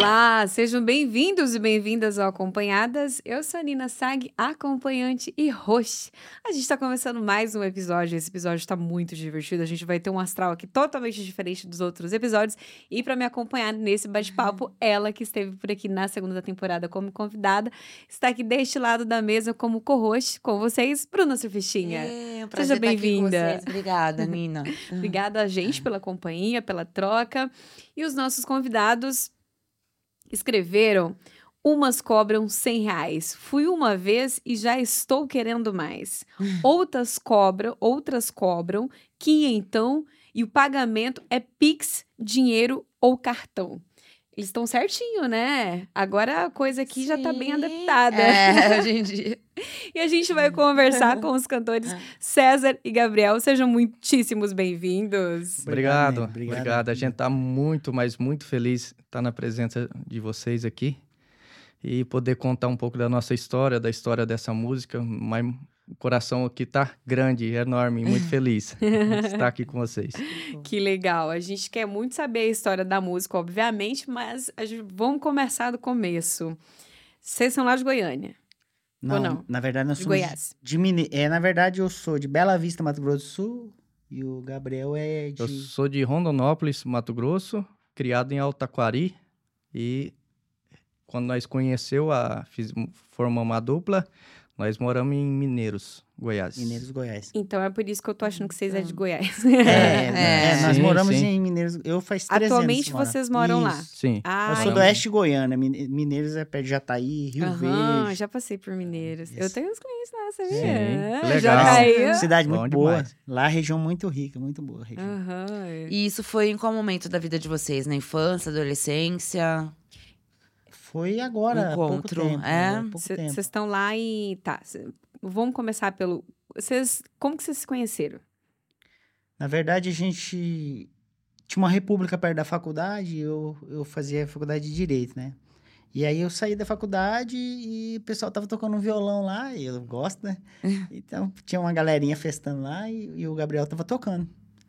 Olá, sejam bem-vindos e bem-vindas ao Acompanhadas. Eu sou a Nina Sag, acompanhante e host. A gente está começando mais um episódio. Esse episódio está muito divertido. A gente vai ter um astral aqui totalmente diferente dos outros episódios. E para me acompanhar nesse bate-papo, ela que esteve por aqui na segunda temporada como convidada, está aqui deste lado da mesa como co-host com vocês, Bruna Surfistinha. É, um Seja bem-vinda. Obrigada, Nina. Obrigada a gente pela companhia, pela troca. E os nossos convidados escreveram: Umas cobram 100 reais. Fui uma vez e já estou querendo mais. Outras cobram, outras cobram quinhentão e o pagamento é Pix, dinheiro ou cartão. Eles estão certinho, né? Agora a coisa aqui já tá bem Sim. adaptada. É, hoje em dia. E a gente vai conversar com os cantores César e Gabriel. Sejam muitíssimos bem-vindos. Obrigado, Obrigado, obrigado. obrigado. A gente tá muito, mas muito feliz de estar na presença de vocês aqui e poder contar um pouco da nossa história, da história dessa música. Mas o coração aqui tá grande, enorme, muito feliz de estar aqui com vocês. Que legal. A gente quer muito saber a história da música, obviamente, mas a gente, vamos começar do começo. Vocês são lá de Goiânia, Não, Ou não? na verdade nós de somos Goiás. de Mine... É, na verdade eu sou de Bela Vista, Mato Grosso do Sul, e o Gabriel é de Eu sou de Rondonópolis, Mato Grosso, criado em Altaquari e quando nós conheceu a fiz, formamos uma dupla, nós moramos em Mineiros, Goiás. Mineiros Goiás. Então é por isso que eu tô achando que vocês é de Goiás. É, É. é, nós Sim, moramos sim. em Mineiros. Eu faz três Atualmente anos. vocês moram lá. Isso. Sim. Ah, Eu sou do oeste de Goiânia. Mine- Mineiros é perto de Jataí, Rio Aham, Verde. já passei por Mineiros. Eu Isso. tenho uns clientes lá, sabia? Sim, É, legal. Já caiu. Cidade Bom muito boa. demais. Lá região muito rica, muito boa. a Região. Aham. E isso foi em qual momento da vida de vocês? Na infância, adolescência? Foi agora, há pouco Encontro, tempo. é? Vocês estão lá e. Tá. cê- Vamos começar pelo. Vocês. Como que vocês se conheceram? Na verdade, a gente tinha uma república perto da faculdade, eu, eu fazia faculdade de Direito, né? E aí eu saí da faculdade e o pessoal tava tocando um violão lá, e eu gosto, né? Então tinha uma galerinha festando lá e, e o Gabriel tava tocando.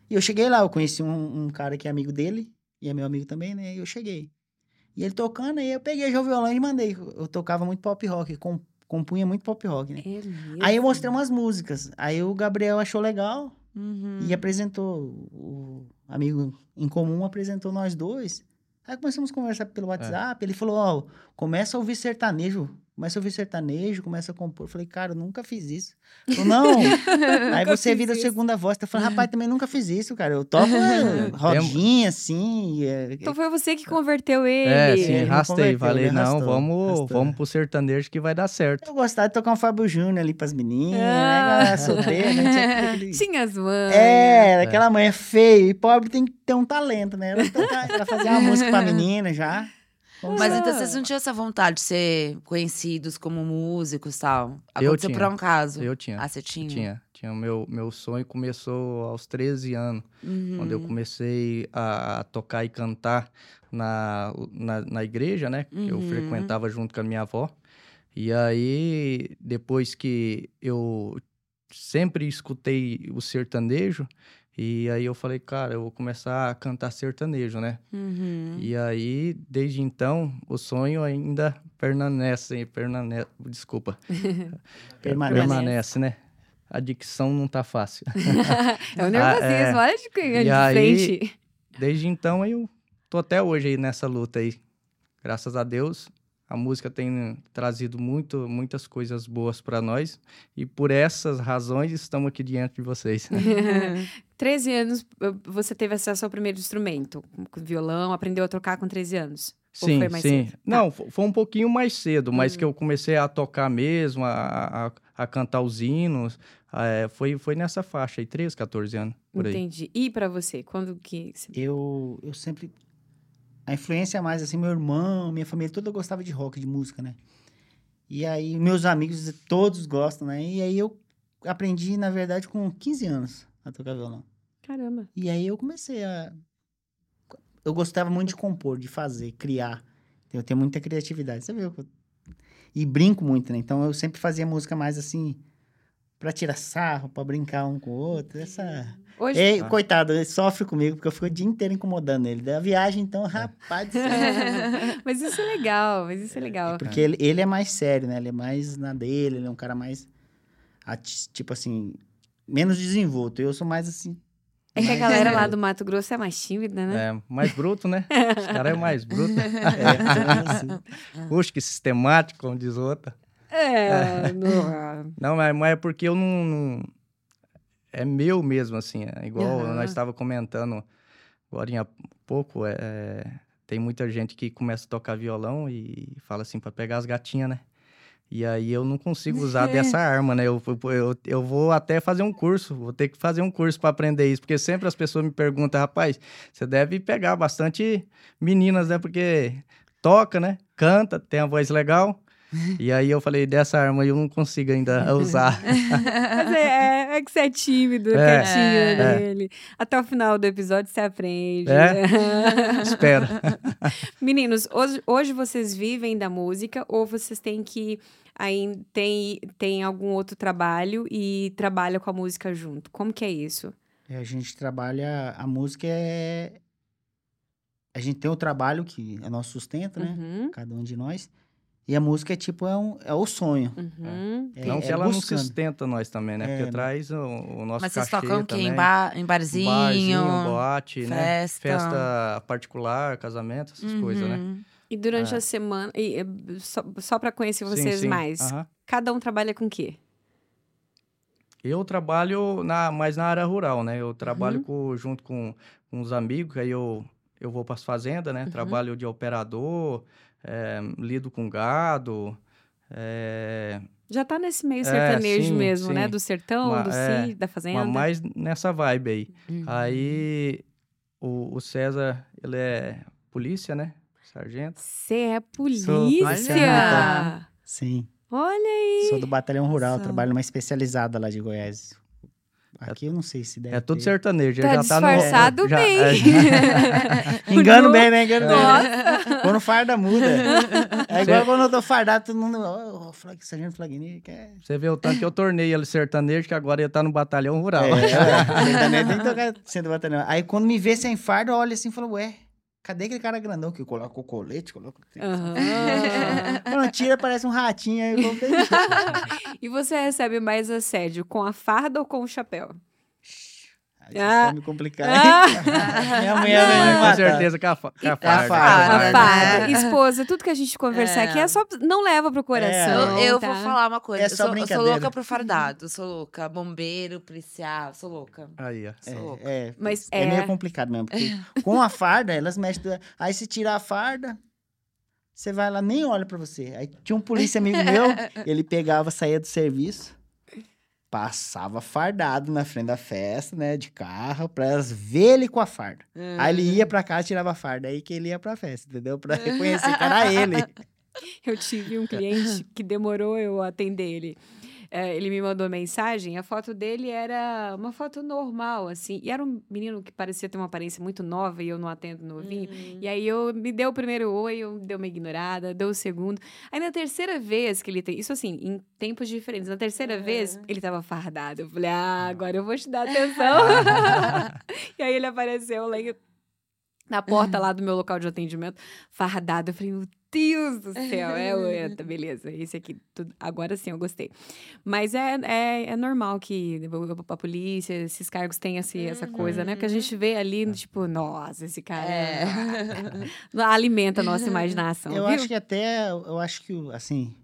E eu cheguei lá, eu conheci um, um cara que é amigo dele, e é meu amigo também, né? E eu cheguei. E ele tocando, aí eu peguei já o violão e mandei. Eu tocava muito pop rock, com, compunha muito pop rock, né? É? Aí eu mostrei umas músicas. Aí o Gabriel achou legal, Uhum. e apresentou, o amigo em comum apresentou nós dois. Aí começamos a conversar pelo WhatsApp. Ele falou: Ó, começa a ouvir sertanejo. Começa a ouvir sertanejo, começa a compor. Eu falei, cara, eu nunca fiz isso. Falou, não. Aí você vira a segunda voz. Eu falei, rapaz, também nunca fiz isso, cara. Eu toco é, rodinha, assim. é- Então foi você que converteu ele. É, sim, arrastei. Falei, ele não, arrastou, vamos, arrastou. vamos pro sertanejo que vai dar certo. Eu gostava de tocar um Fábio Júnior ali pras meninas, Ah. né? Solteira, né? Tinha as mães. É, aquela mãe é feia e pobre tem que ter um talento, né? Ela, toca- ela fazia uma música pra menina já. Mas então vocês não tinham essa vontade de ser conhecidos como músicos e tal? Eu Aconteceu tinha. por um caso? Eu tinha. Ah, você tinha? Tinha. Tinha. O meu, meu sonho começou aos 13 anos, Uhum. quando eu comecei a tocar e cantar na, na, na igreja, né? Que eu Uhum. frequentava junto com a minha avó. E aí, depois que eu sempre escutei o sertanejo, e aí eu falei, cara, eu vou começar a cantar sertanejo, né? Uhum. E aí, desde então, o sonho ainda permanece, permanece, desculpa, Permanece. permanece, né? A dicção não tá fácil. é o nervosismo, é. olha de, de E aí-. Desde então, eu tô até hoje aí nessa luta aí. Graças a Deus, a música tem trazido muito, muitas coisas boas para nós. E por essas razões, estamos aqui diante de vocês. 13 anos, você teve acesso ao primeiro instrumento, violão, aprendeu a tocar com 13 anos. Ou Sim, foi mais sim. cedo? Não, fo- foi um pouquinho mais cedo, mas Hum. que eu comecei a tocar mesmo, a, a, a cantar os hinos. é, foi, foi nessa faixa aí, 13, 14 anos, por aí. Entendi. E pra você, quando que... Eu, eu sempre. A influência é mais assim, meu irmão, minha família toda gostava de rock, de música, né? E aí, meus amigos todos gostam, né? E aí eu aprendi, na verdade, com 15 anos a tocar violão. Caramba. E aí eu comecei a. Eu gostava muito de compor, de fazer, criar. Eu tenho muita criatividade. Você viu? E brinco muito, né? Então eu sempre fazia música mais assim. Pra tirar sarro, pra brincar um com o outro. Essa... Hoje, Ei, coitado, ele sofre comigo, porque eu fico o dia inteiro incomodando ele. Da viagem, então, rapaz do céu. mas isso é legal, mas isso é legal. Porque ele, ele é mais sério, né? Ele é mais na dele, ele é um cara mais, tipo assim, menos desenvolto. Eu sou mais assim... É que a galera lá do Mato Grosso é mais tímida, né? É, mais bruto, né? Os caras é mais bruto. É, assim. Puxa, que sistemático, como diz outra. É, não- Não, mas, mas é porque eu não, não- É meu mesmo, assim. É igual Aham. nós estava comentando agora há pouco. é, tem muita gente que começa a tocar violão e fala assim para pegar as gatinhas, né? E aí eu não consigo usar dessa arma, né? Eu, eu, eu vou até fazer um curso, vou ter que fazer um curso para aprender isso, porque sempre as pessoas me perguntam, rapaz, você deve pegar bastante meninas, né? Porque toca, né? Canta, tem a voz legal. E aí eu falei, dessa arma eu não consigo ainda usar. Mas é, é- é que você é tímido, É, quietinho é. dele. Até o final do episódio você aprende. É? Espera. Meninos, hoje, hoje vocês vivem da música ou vocês têm que aí tem, tem algum outro trabalho e trabalha com a música junto? Como que é isso? É, a gente trabalha... A música é... A gente tem o trabalho que é nosso sustento, né? Uhum, Cada um de nós. E a música é tipo, é, um, é o sonho. uhum. É, não é que ela não sustenta nós também, né? É, Porque né? traz o, o nosso Mas vocês cachê tocam o quê? Em, também. bar, em barzinho? Barzinho, boate, né? festa. Festa particular, casamento, essas coisas, né? Uhum. E durante É. a semana, e, eh, só, só para conhecer Sim, vocês sim. mais, Aham. cada um trabalha com o quê? Eu trabalho na, mais na área rural, né? Eu trabalho Uhum. com- junto com, com os amigos, aí eu, eu vou para as fazendas, né? Uhum. Trabalho de operador, eh, lido com gado, eh, Já tá nesse meio É, sertanejo sim, mesmo, né? sim. Do sertão, do é, si, da fazenda. mas mais nessa vibe aí. Uhum. Aí o, o César, ele é polícia, né? Sargento. Você é polícia! Sim. Olha aí! Sou do Batalhão Rural, trabalho numa especializada lá de Goiás. Aqui eu não sei se deve É tudo ter. sertanejo. Tá já tá no- disfarçado já- bem. é, Engano No- bem, né? Engano bem. Nossa! Quando farda muda. É igual quando eu tô fardado, todo mundo. Ô, oh, flag, sargento Flagni. Você vê o tanto que eu tornei ele sertanejo, que agora ele tá no batalhão rural. É, é, sertanejo tem que tocar sendo batalhão. Aí quando me vê sem farda, olha assim e fala, ué, cadê aquele cara grandão que coloca o colete? Coloca... Aham. Quando tira, parece um ratinho. Aí eu. E você recebe mais assédio com a farda ou com o chapéu? Ah. você me complicar. Ah. Minha mulher vai me com matar. certeza com a, fa- com a a farda. Esposa, tudo que a gente conversar É. aqui é só. Não leva pro coração. Eu, eu tá? vou falar uma coisa. É eu, só sou, eu sou louca pro fardado. Sou louca. Bombeiro, policial. Sou louca. Aí, ó. Sou louca. É, é, Mas é é. meio complicado mesmo. Porque com a farda, elas mexem. Aí se tirar a farda, você vai lá, nem olha pra você. Aí tinha um polícia amigo meu, ele pegava, saía do serviço, passava fardado na frente da festa, né, de carro, pra elas ver ele com a farda. Aí ele ia pra casa e tirava a farda. Aí que ele ia pra festa, entendeu? Pra reconhecer que era ele. Eu tive um cliente que demorou eu atender ele. É, ele me mandou mensagem, a foto dele era uma foto normal, assim. E era um menino que parecia ter uma aparência muito nova e eu não atendo novinho. Uhum. E aí eu me deu o primeiro oi, eu dei uma ignorada, deu o segundo. Aí na terceira vez que ele tem. Isso assim, em tempos diferentes. Na terceira Uhum. vez, ele tava fardado. Eu falei, ah, agora eu vou te dar atenção. e aí ele apareceu lá na porta lá do meu local de atendimento, fardado. Eu falei, meu Deus do céu. É, o- é, tá, beleza, esse aqui, tudo, agora sim eu gostei. Mas é, é, é normal que a polícia, esses cargos tenham esse, essa coisa, né? Porque a gente vê ali, tipo, nossa, esse cara É. alimenta a nossa imaginação, Eu viu? acho que até, eu acho que, assim,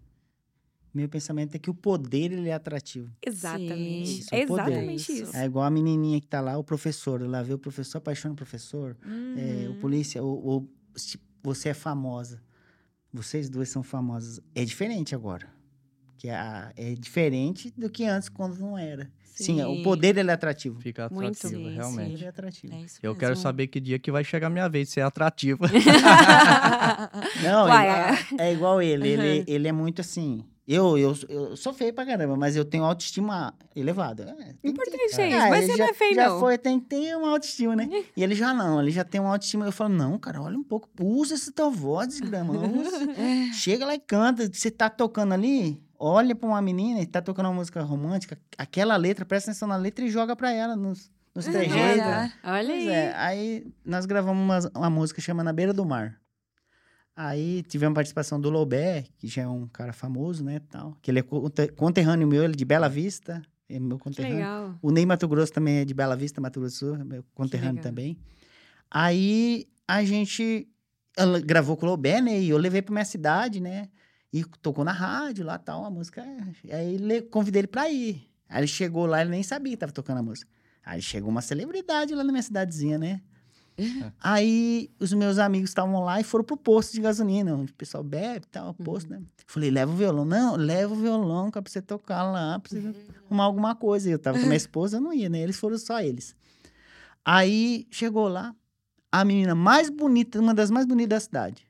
meu pensamento é que o poder, ele é atrativo. Exatamente. Sim, é isso, o poder. exatamente Isso. isso. É igual a menininha que tá lá, o professor, lá vê o professor, apaixona o professor. É, o Uhum. polícia, o, o- se você é famosa, vocês duas são famosas. É diferente agora. Que a, é diferente do que antes, quando não era. Sim, o poder ele é atrativo. Fica Muito. atrativo, Sim, realmente. Ele é atrativo. É isso Eu mesmo. quero saber que dia que vai chegar a minha vez de ser atrativo. Não, Uai, ele- é igual ele. Ele, ele é muito assim. Eu, eu, eu sou feio pra caramba, mas eu tenho autoestima elevada. É, tem que Importante ter. é isso. Ah, Mas você já, não é feio, já não. foi, tem que ter uma autoestima, né? E ele já não, ele já tem uma autoestima. Eu falo, não, cara, olha um pouco, usa essa tua voz, desgrama. usa. Chega lá e canta. Você tá tocando ali, olha pra uma menina e tá tocando uma música romântica, aquela letra, presta atenção na letra e joga pra ela nos, nos trejeitos. Olha. Olha Pois aí. é, aí nós gravamos uma, uma música chamada Na Beira do Mar. Aí tivemos participação do Lobé, que já é um cara famoso, né, tal. Que ele é conte- conterrâneo meu, ele é de Bela Vista, é meu conterrâneo. legal. O Ney Mato Grosso também é de Bela Vista, Mato Grosso do Sul, é meu conterrâneo também. Aí a gente ela gravou com o Lobé, né, e eu levei pra minha cidade, né, e tocou na rádio lá, tal, a música. Aí convidei ele pra ir. Aí ele chegou lá, ele nem sabia que tava tocando a música. Aí chegou uma celebridade lá na minha cidadezinha, né? Aí os meus amigos estavam lá e foram pro posto de gasolina, onde o pessoal bebe e tal, posto, né? Falei, leva o violão. Não, leva o violão pra você tocar lá, pra você arrumar alguma coisa. Eu tava com minha esposa, eu não ia, né? Eles foram só eles. Aí chegou lá, a menina mais bonita, uma das mais bonitas da cidade.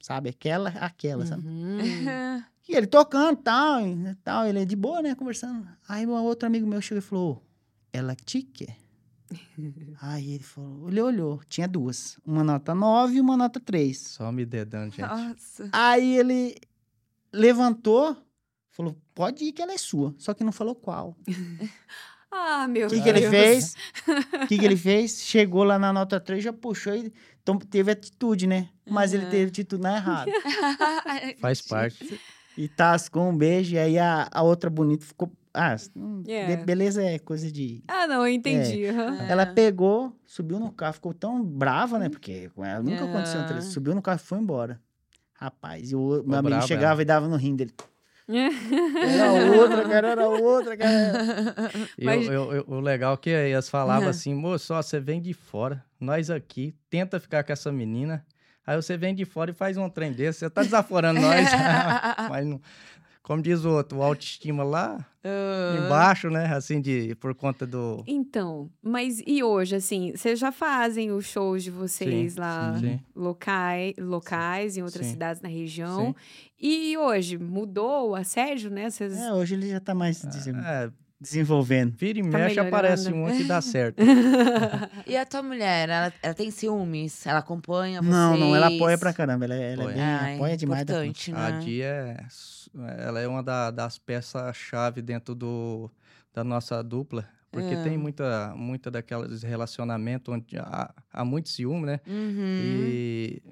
Sabe? Aquela, aquela, sabe? Uhum. E ele tocando tal, e tal, ele é de boa, né? Conversando. Aí um outro amigo meu chegou e falou: Ela te quer. Aí ele falou, ele olhou, tinha duas. Uma nota 9 e uma nota 3. Só me dedando, gente. Nossa. Aí ele levantou, falou: pode ir que ela é sua. Só que não falou qual. Ah, meu O que, Deus. que ele fez? O que, que ele fez? Chegou lá na nota 3, já puxou e então, teve atitude, né? Mas ele Aham. teve atitude na errada. Faz parte. E tascou um beijo, e aí a, a outra bonita ficou. Ah, É. be- beleza é coisa de. Ah, não, eu entendi. aham. Ela pegou, subiu no carro, ficou tão brava, né? Porque com ela nunca aconteceu um. Subiu no carro e foi embora. Rapaz, e o meu amigo chegava e dava no rim dele. Era outra, cara, era outra, cara. E Mas- eu- eu- eu- o legal é que elas falavam Uhum. assim, moço, ó, você vem de fora, nós aqui, tenta ficar com essa menina, aí você vem de fora e faz um trem desse, você tá desaforando nós. Mas, não- como diz o outro, o autoestima lá Ah. embaixo, né, assim, de, por conta do... Então, mas e hoje, assim, vocês já fazem os shows de vocês Sim, lá sim. locais, locais em outras Sim. cidades na região? E hoje mudou o assédio, né? Vocês... É, hoje ele já tá mais desen- É, desenvolvendo. vira e Tá mexe, aparece um que dá certo. E a tua mulher, ela, ela tem ciúmes? Ela acompanha vocês? Não, não, ela apoia pra caramba. Ela, ela é Apoia. bem, Ah, é apoia demais. da importante, A né? Dia é, ela é uma da- das peças-chave dentro do, da nossa dupla. Porque É. tem muita, muita daqueles relacionamentos onde há, há muito ciúme, né? Uhum. E,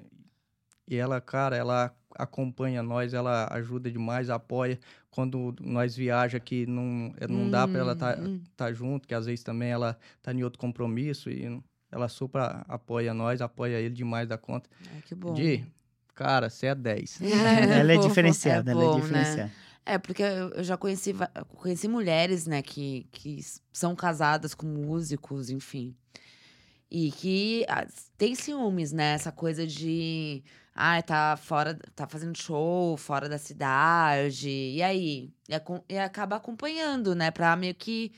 e ela, cara, ela acompanha nós, ela ajuda demais, apoia. Quando nós viaja que não, não dá para ela estar Hum, tá junto, que às vezes também ela tá em outro compromisso e ela super apoia nós, apoia ele demais da conta. Ai, que bom. Di, cara, você é 10. Ela é Fofo. diferenciada, É ela é bom, né? diferenciada. É, porque eu já conheci, conheci mulheres, né, que, que são casadas com músicos, enfim. E que ah, tem ciúmes, né? Essa coisa de. Ai, tá fora. Tá fazendo show fora da cidade. E aí? E, e acaba acompanhando, né? Pra meio que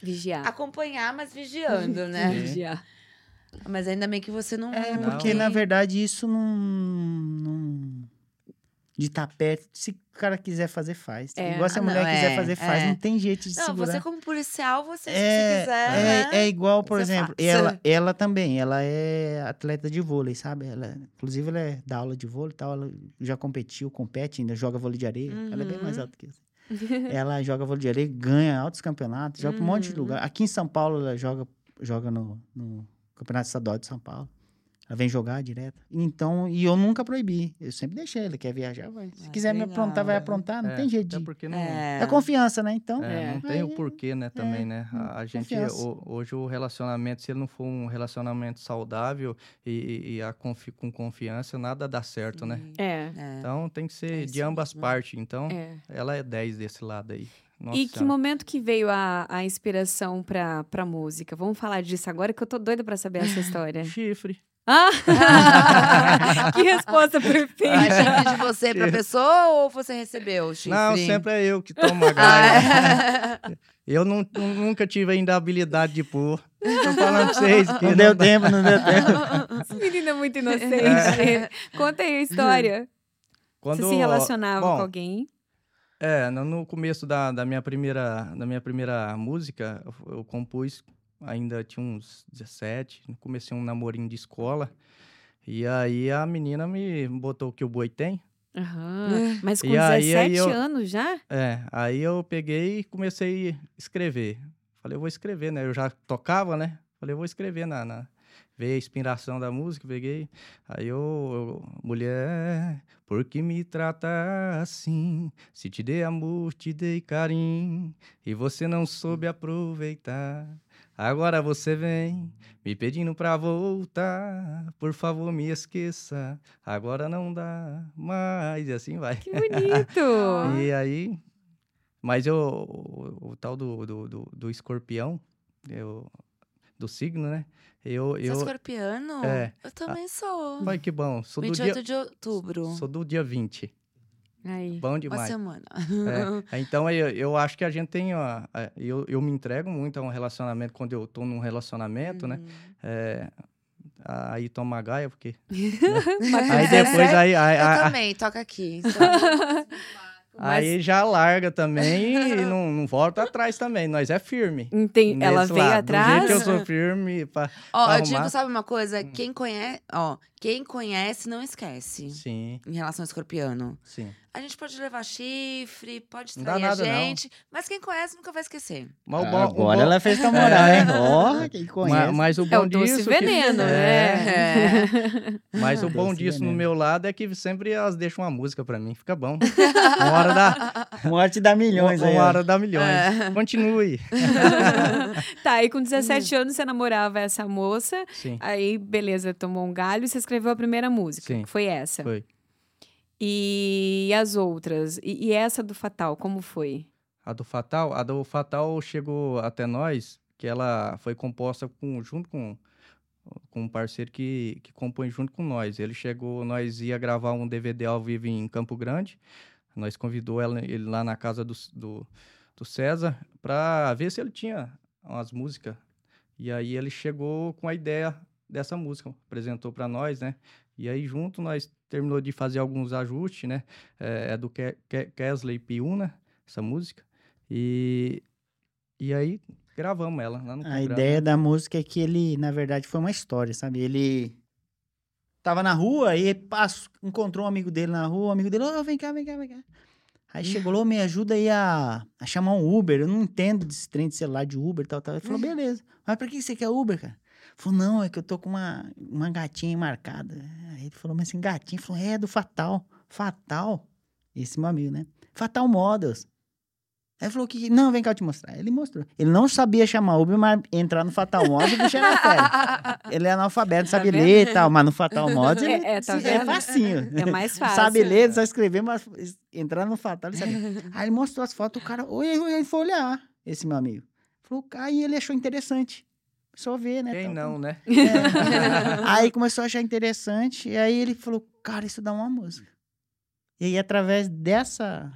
Vigiar. acompanhar, mas vigiando, né? Vigiar. Mas ainda bem que você não. É, Não. porque na verdade isso não. não de estar perto. Se o cara quiser fazer, faz. É. Igual se a Ah, mulher não, quiser é, fazer, faz. é. Não tem jeito de Não, segurar. você como policial, você, é, se quiser, é, né? é igual, por Você exemplo, faz. ela, ela também, ela é atleta de vôlei, sabe? Ela, inclusive, ela é, dá aula de vôlei e tal, ela já competiu, compete ainda, joga vôlei de areia. Ela é bem mais Uhum. alta que eu. ela joga vôlei de areia, ganha altos campeonatos, joga pra um monte de Uhum. lugar. Aqui em São Paulo, ela joga, joga no, no Campeonato Estadual de São Paulo. Ela vem jogar direto. Então, e eu nunca proibi. Eu sempre deixei. Ele quer viajar, vai. Se Ah, quiser me aprontar, vai aprontar. Não É, tem jeito de porque não, É. É confiança, né? Então, É, não tem Aí, o porquê, né, também, né? A, a gente, ho- hoje o relacionamento, se ele não for um relacionamento saudável e, e- e a confi- com confiança, nada dá certo, né? É. É. Então tem que ser É de ambas mesmo. partes. Então, É. ela é 10 desse lado aí. Nossa E que Senhora. momento que veio a, a inspiração pra, pra música? Vamos falar disso agora que eu tô doida pra saber essa história. Chifre. Ah! que resposta Mas perfeita! chifre de você pra pessoa ou você recebeu o chifre? Não, sempre é eu que tomo a Ah, é. Eu não, nu- nunca tive ainda a habilidade de pôr. Tô falando pra vocês que não deu tempo, não deu tempo. Essa menina é muito inocente. Conta aí a história. Quando, Você se relacionava bom, com alguém? É, no- começo da, da, minha, primeira, da minha primeira música, eu, eu compus, ainda tinha uns 17, comecei um namorinho de escola. E aí a menina me botou o que o boi tem. Aham. Mas com E aí- 17 aí eu- anos já? É, aí eu peguei e comecei a escrever. Falei, eu vou escrever, né? Eu já tocava, né? Falei, eu vou escrever na, na... Veio a inspiração da música, peguei. Aí eu, eu, mulher, por que me trata assim? Se te dei amor, te dei carinho, e você não soube aproveitar. Agora você vem me pedindo pra voltar, por favor me esqueça. Agora não dá mais, e assim vai. Que bonito! E aí. Mas eu, o, o tal do, do, do, do escorpião, eu, do signo, né? Eu. Você é eu escorpiano? É. Eu também sou. Ai, que bom. Sou do, 28 dia, de outubro. sou do dia 20. Aí. Bom Uma demais. semana. É, Então, eu, eu acho que a gente tem. Ó, é, eu, eu me entrego muito a um relacionamento quando eu tô num relacionamento, né? Uhum. É, aí toma gaia, porque. Com Aí 17 depois aí, aí, Eu aí- também, toca aqui. Mas- aí já larga também e não, não volta atrás também. Nós é firme. Enten- Ela veio lado. atrás? Do jeito que eu sou firme. Pra... Ó, eu Arrumar. digo, sabe uma Hum. coisa? Quem conhece, ó, quem conhece não esquece. Sim, Em relação ao escorpiano. sim. A gente pode levar chifre, pode trair a nada, não. gente, mas quem conhece nunca vai esquecer. Mas o bom, Agora bom- ela fez com a moral, hein? Ó, quem conhece. mas, mas o É bom o doce disso. que- veneno, É, né? Mas o bom Doce disso no veneno. meu lado é que sempre elas deixam uma música pra mim. Fica bom. Uma hora dá, Morte dá milhões uma aí. ó. hora dá milhões. É. Continue. Tá, e com 17 anos você namorava essa moça, Sim, aí beleza, tomou um galho e você escreveu a primeira música, Sim. que foi essa. foi. E as outras? E, e essa do Fatal, como foi? A do Fatal, a do Fatal chegou até nós, que ela foi composta com, junto com, com um parceiro que, que compõe junto com nós. Ele chegou, nós ia gravar um DVD ao vivo em Campo Grande. Nós convidou ela, ele lá na casa do, do, do César para ver se ele tinha umas músicas. E aí ele chegou com a ideia dessa música, apresentou para nós, né? E aí junto nós terminou de fazer alguns ajustes, né? É, é do Ke- Ke- Kesley Piuna, essa música. E, e aí gravamos ela lá no A ideia da música é que ele, na verdade, foi uma história, sabe? Ele tava na rua e passou, encontrou um amigo dele na rua, o amigo dele, ô, vem cá, vem cá, vem cá. Aí chegou, "Ô, me ajuda aí a, a chamar um Uber. Eu não entendo desse trem de celular de Uber e tal, tal. Ele falou, beleza. Mas pra que você quer Uber, cara? Falou, não, é que eu tô com uma, uma gatinha marcada. Aí ele falou, mas assim, gatinha? Ele falou, é, do Fatal. Fatal? Esse meu amigo, né? Fatal Models. Aí falou que, não, vem cá eu te mostrar. Ele mostrou. Ele não sabia chamar Uber, mas entrar no Fatal Models, bicho era fera. Ele é analfabeto, sabe vendo? ler e tal, mas no Fatal Models ele, É, é, tá é facinho. É mais fácil. Sabe ler, só escrever, mas entrar no Fatal ele sabia. Aí ele mostrou as fotos, o cara, oi, ele foi olhar, esse meu amigo. Falou, aí ele achou interessante. A ver, né? Quem tal, não, né? é. aí começou a achar interessante, e aí ele falou, cara, isso dá uma música. E aí, através dessa,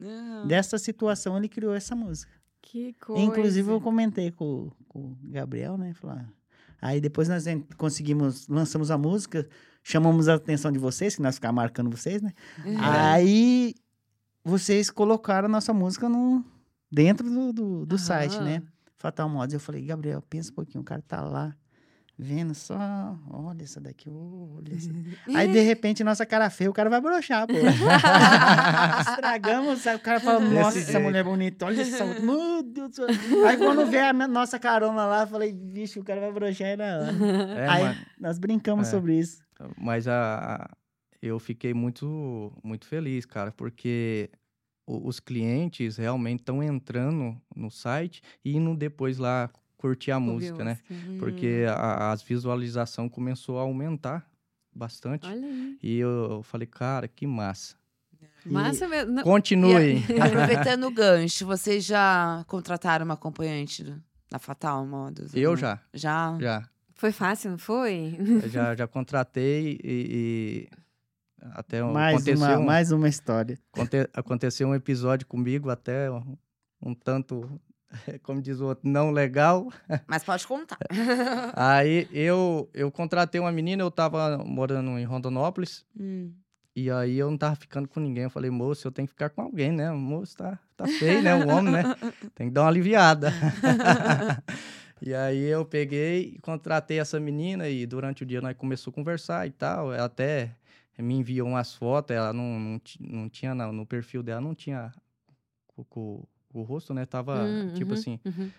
Uhum. dessa situação, ele criou essa música. Que coisa. Inclusive, eu comentei com, com o Gabriel, né? Falar. Aí depois nós conseguimos, lançamos a música, chamamos a atenção de vocês, que nós ficamos marcando vocês, né? Uhum. Aí vocês colocaram a nossa música no, dentro do, do, do site, né? Fatal Mods. Eu falei, Gabriel, pensa um pouquinho, o cara tá lá vendo só, olha essa daqui, olha essa. Aí de repente nossa cara feia, o cara vai broxar, pô. Estragamos, aí o cara fala, Desse nossa, essa jeito. mulher bonita, olha essa outra. Meu Deus do céu. Aí quando vê a nossa carona lá, eu falei, vixe, o cara vai broxar aí na hora. É, aí mas, nós brincamos É. sobre isso. mas a, eu fiquei muito, muito feliz, cara, porque os clientes realmente estão entrando no site e indo depois lá curtir a música, né? Uhum. Porque a, as visualizações começou a aumentar bastante. Olha aí. E eu falei, cara, que massa. Massa mesmo. Não- Continue. Aproveitando o gancho, vocês já contrataram uma acompanhante da Fatal Modos? Eu Não? já, Já? já. Foi fácil, não foi? Eu já, já contratei e, e até Mais aconteceu, uma, um, mais uma história. aconte- aconteceu um episódio comigo até um, um tanto, como diz o outro, não legal. Mas pode contar. Aí eu, eu contratei uma menina, eu tava morando em Rondonópolis, Hum. e aí eu não tava ficando com ninguém. Eu falei, moço, eu tenho que ficar com alguém, né? O moço tá, tá feio, né? O homem, né? Tem que dar uma aliviada. e aí eu peguei e contratei essa menina e durante o dia nós começamos a conversar e tal. Até me enviou umas fotos, ela não, não, não tinha, no perfil dela, não tinha o, o, o rosto, né? Tava, Hum, tipo uhum, assim, uhum.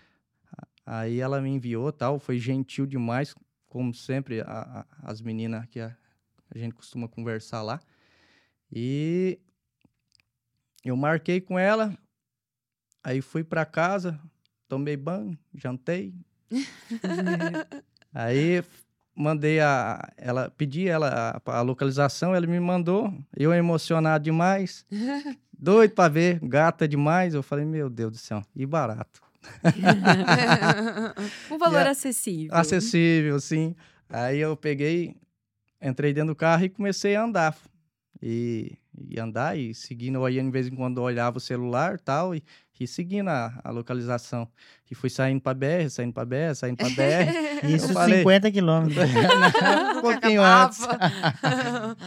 Aí ela me enviou tal, foi gentil demais, como sempre, a- a- as meninas que a, a gente costuma conversar lá. E eu marquei com ela, aí fui pra casa, tomei banho, jantei. aí mandei a. Ela, pedi ela a, a localização, ela me mandou, eu emocionado demais. Doido pra ver, gata demais. Eu falei, meu Deus do céu, e barato. Um valor a- acessível. acessível, sim. Aí eu peguei, entrei dentro do carro e comecei a andar. E, e andar e seguindo, ia de vez em quando olhava o celular tal, e, e seguindo a, a localização. E fui saindo pra BR, saindo pra BR, saindo pra BR. Isso falei- 50 quilômetros. um pouquinho antes.